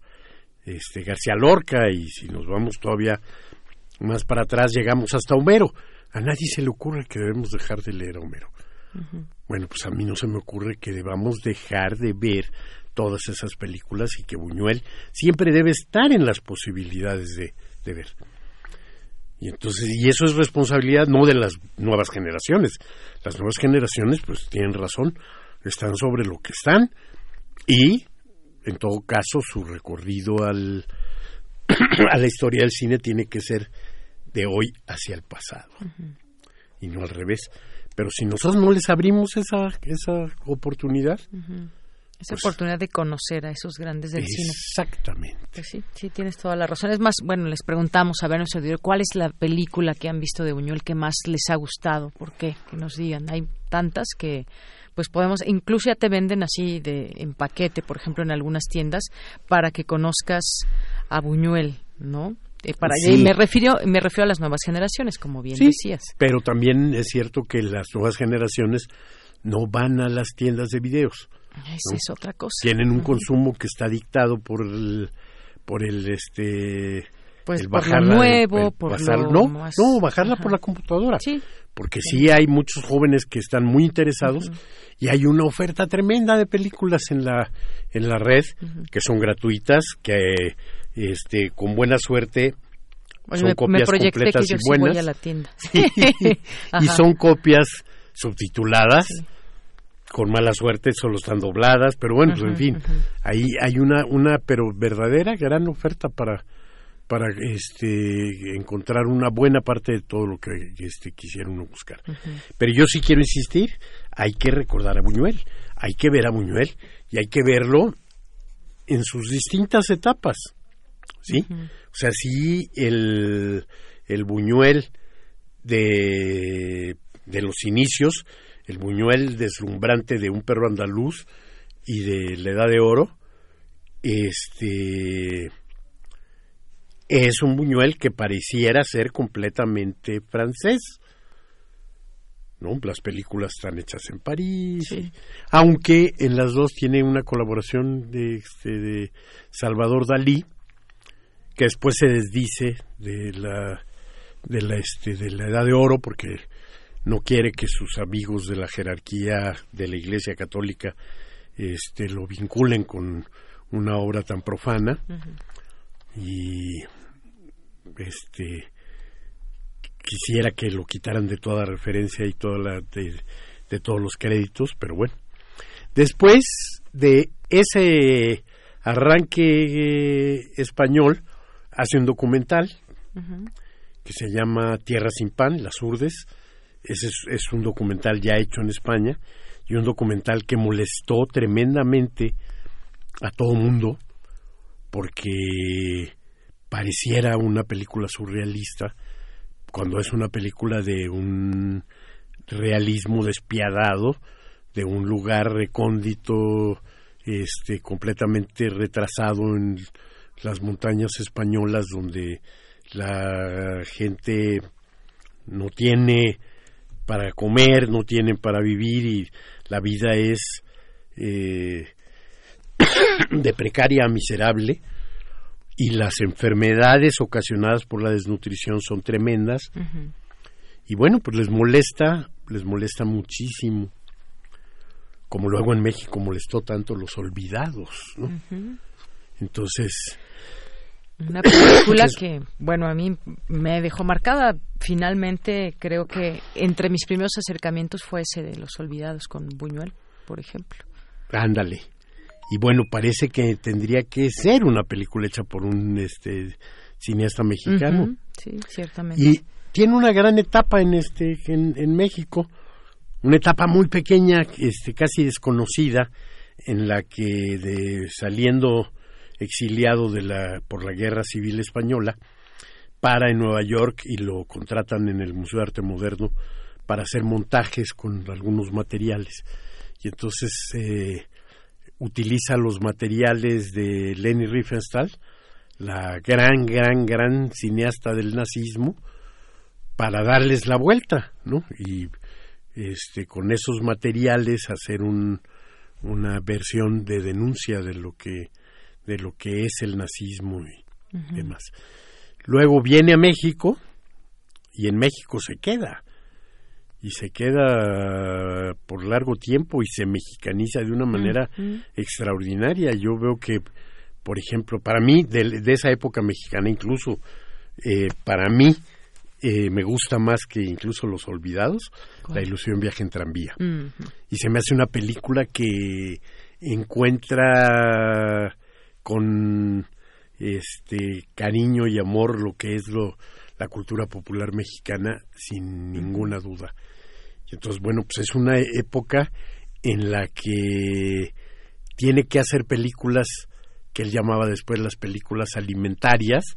este García Lorca y si nos vamos todavía más para atrás llegamos hasta Homero. A nadie se le ocurre que debemos dejar de leer a Homero. Bueno, pues a mí no se me ocurre que debamos dejar de ver todas esas películas y que Buñuel siempre debe estar en las posibilidades de, de ver. Y entonces, y eso es responsabilidad no de las nuevas generaciones. Las nuevas generaciones, pues tienen razón, están sobre lo que están y, en todo caso, su recorrido al, [CLEARS THROAT] a la historia del cine tiene que ser de hoy hacia el pasado y no al revés. Pero si nosotros no les abrimos esa, esa oportunidad, esa pues oportunidad de conocer a esos grandes del cine. Exactamente. Pues sí, sí, tienes toda la razón. Es más, bueno, les preguntamos a ver nuestro cuál es la película que han visto de Buñuel que más les ha gustado. ¿Por qué? Que nos digan. Hay tantas que pues podemos, incluso ya te venden así de en paquete, por ejemplo, en algunas tiendas, para que conozcas a Buñuel, ¿no? Eh, para y me refiero me refiero a las nuevas generaciones, como bien decías. Pero también es cierto que las nuevas generaciones no van a las tiendas de videos esa es otra cosa. Tienen un consumo que está dictado por por el este pues el por bajarla lo del- nuevo, el por pasar- lo no, más- no, bajarla Ajá. por la computadora. Sí. Porque sí hay muchos jóvenes que están muy interesados y hay una oferta tremenda de películas en la en la red que son gratuitas, que este con buena suerte son me- me copias que completas yo y sí voy buenas. a la tienda. [LAUGHS] Sí. [LAUGHS] y son copias subtituladas con mala suerte solo están dobladas pero bueno pues en fin ahí hay una una pero verdadera gran oferta para para este encontrar una buena parte de todo lo que este quisiera uno buscar. Pero yo sí quiero insistir hay que recordar a Buñuel hay que ver a Buñuel y hay que verlo en sus distintas etapas sí o sea sí el el Buñuel de, de los inicios, el Buñuel deslumbrante de un perro andaluz y de la Edad de Oro, este es un Buñuel que pareciera ser completamente francés. ¿no? Las películas están hechas en París, aunque en las dos tiene una colaboración de, este, de Salvador Dalí, que después se desdice de la de la este de la edad de oro porque no quiere que sus amigos de la jerarquía de la Iglesia Católica este lo vinculen con una obra tan profana. Y este quisiera que lo quitaran de toda referencia y toda la de, de todos los créditos pero bueno. Después de ese arranque eh, español hace un documental que se llama Tierra sin Pan, Las Urdes. Ese es, es un documental ya hecho en España y un documental que molestó tremendamente a todo mundo porque pareciera una película surrealista cuando es una película de un realismo despiadado, de un lugar recóndito, este, completamente retrasado en las montañas españolas donde la gente no tiene para comer, no tienen para vivir y la vida es eh, [COUGHS] de precaria a miserable. Y las enfermedades ocasionadas por la desnutrición son tremendas. Y bueno pues les molesta les molesta muchísimo. Como luego en México molestó tanto los olvidados ¿no? entonces Una película que, bueno, a mí me dejó marcada. Finalmente, creo que entre mis primeros acercamientos fue ese de Los Olvidados con Buñuel, por ejemplo. Ándale. Y bueno, parece que tendría que ser una película hecha por un este cineasta mexicano. Sí, ciertamente. Y tiene una gran etapa en este en, en México, una etapa muy pequeña, este casi desconocida en la que de saliendo exiliado de la por la Guerra Civil española para en Nueva York y lo contratan en el Museo de Arte Moderno para hacer montajes con algunos materiales. Y entonces eh, utiliza los materiales de Leni Riefenstahl, la gran, gran, gran cineasta del nazismo, para darles la vuelta, ¿no? Y este, con esos materiales hacer un, una versión de denuncia de lo que de lo que es el nazismo y demás. Luego viene a México y en México se queda y se queda por largo tiempo y se mexicaniza de una manera extraordinaria. Yo veo que, por ejemplo, para mí, de, de esa época mexicana incluso, eh, para mí eh, me gusta más que incluso Los Olvidados, La ilusión viaja en tranvía. Y se me hace una película que encuentra con este cariño y amor lo que es lo la cultura popular mexicana sin ninguna duda. Y entonces, bueno, pues es una época en la que tiene que hacer películas que él llamaba después las películas alimentarias,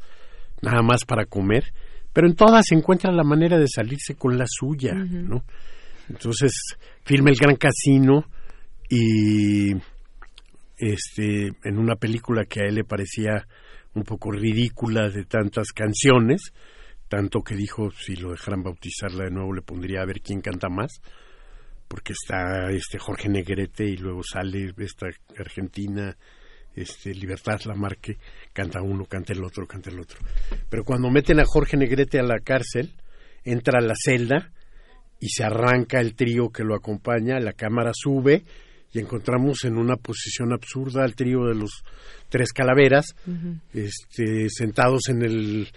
nada más para comer, pero en todas se encuentra la manera de salirse con la suya, ¿no? Entonces, filma El Gran Casino y este en una película que a él le parecía un poco ridícula de tantas canciones, tanto que dijo si lo dejaran bautizarla de nuevo le pondría a ver quién canta más, porque está este Jorge Negrete y luego sale esta argentina este, Libertad Lamarque, canta uno, canta el otro, canta el otro. Pero cuando meten a Jorge Negrete a la cárcel, entra a la celda y se arranca el trío que lo acompaña, la cámara sube y encontramos en una posición absurda al trío de los tres calaveras, este, sentados en el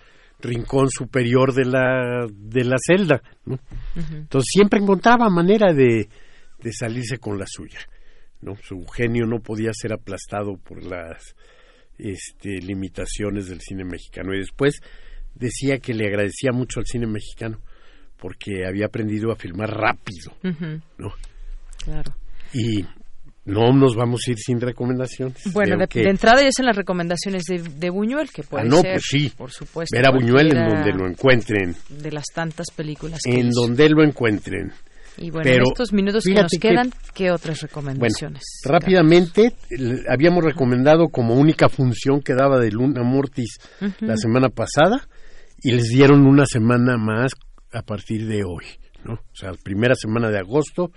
rincón superior de la, de la celda. Entonces siempre encontraba manera de, de salirse con la suya. ¿no? Su genio no podía ser aplastado por las este, limitaciones del cine mexicano. Y después decía que le agradecía mucho al cine mexicano porque había aprendido a filmar rápido, ¿no? Claro. Y no nos vamos a ir sin recomendaciones. Bueno, de, entrada ya son las recomendaciones de, Buñuel, que puede ah, no, ser, pues sí. por supuesto. Ver a Buñuel en donde lo encuentren. De las tantas películas que En donde lo encuentren. Y bueno, en estos minutos que nos quedan, ¿qué otras recomendaciones? rápidamente, habíamos recomendado como única función que daba de Luna Mortis la semana pasada y les dieron una semana más a partir de hoy, ¿no? O sea, primera semana de agosto,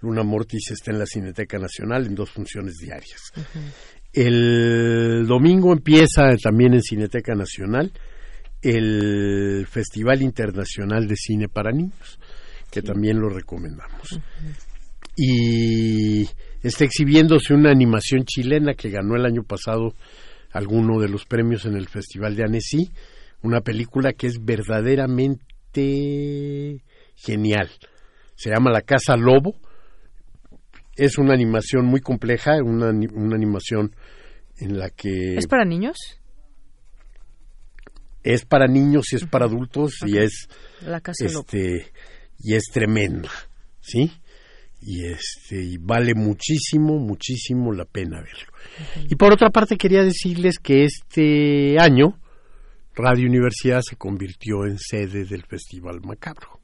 Luna Mortis está en la Cineteca Nacional en dos funciones diarias. El domingo empieza también en Cineteca Nacional el Festival Internacional de Cine para Niños que también lo recomendamos. Y está exhibiéndose una animación chilena que ganó el año pasado alguno de los premios en el Festival de Annecy, una película que es verdaderamente genial. Se llama La Casa Lobo. Es una animación muy compleja, una, una animación en la que... ¿Es para niños? Es para niños y es para adultos y es... La Casa este, y es tremenda, ¿sí? Y este y vale muchísimo, muchísimo la pena verlo. Y por otra parte quería decirles que este año Radio Universidad se convirtió en sede del Festival Macabro.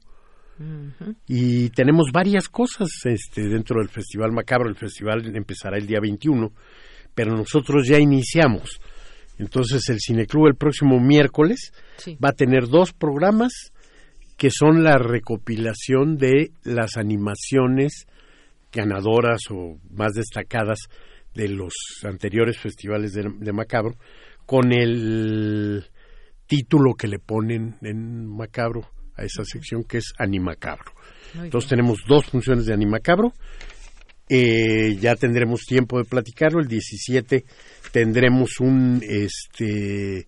Y tenemos varias cosas este, dentro del Festival Macabro. El festival empezará el día 21, pero nosotros ya iniciamos. Entonces el Cineclub el próximo miércoles va a tener dos programas que son la recopilación de las animaciones ganadoras o más destacadas de los anteriores festivales de, Macabro, con el título que le ponen en Macabro a esa sección que es Animacabro. Entonces tenemos dos funciones de Animacabro. Eh, ya tendremos tiempo de platicarlo. El 17 tendremos un este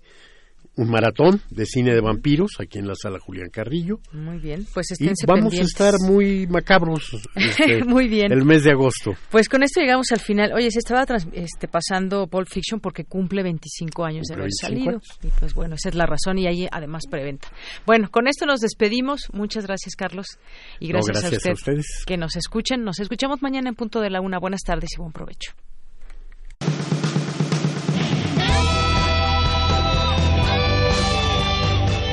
un maratón de cine de vampiros aquí en la sala Julián Carrillo. Muy bien, pues y vamos a estar muy macabros este, [LAUGHS] muy bien. el mes de agosto. Pues con esto llegamos al final. Oye, se estaba este, pasando Pulp Fiction porque cumple 25 años de haber salido. Y pues bueno, esa es la razón y ahí además preventa. Bueno, con esto nos despedimos. Muchas gracias, Carlos. Y gracias, a, usted, ustedes. que nos escuchen. Nos escuchamos mañana en punto de la una. Buenas tardes y buen provecho.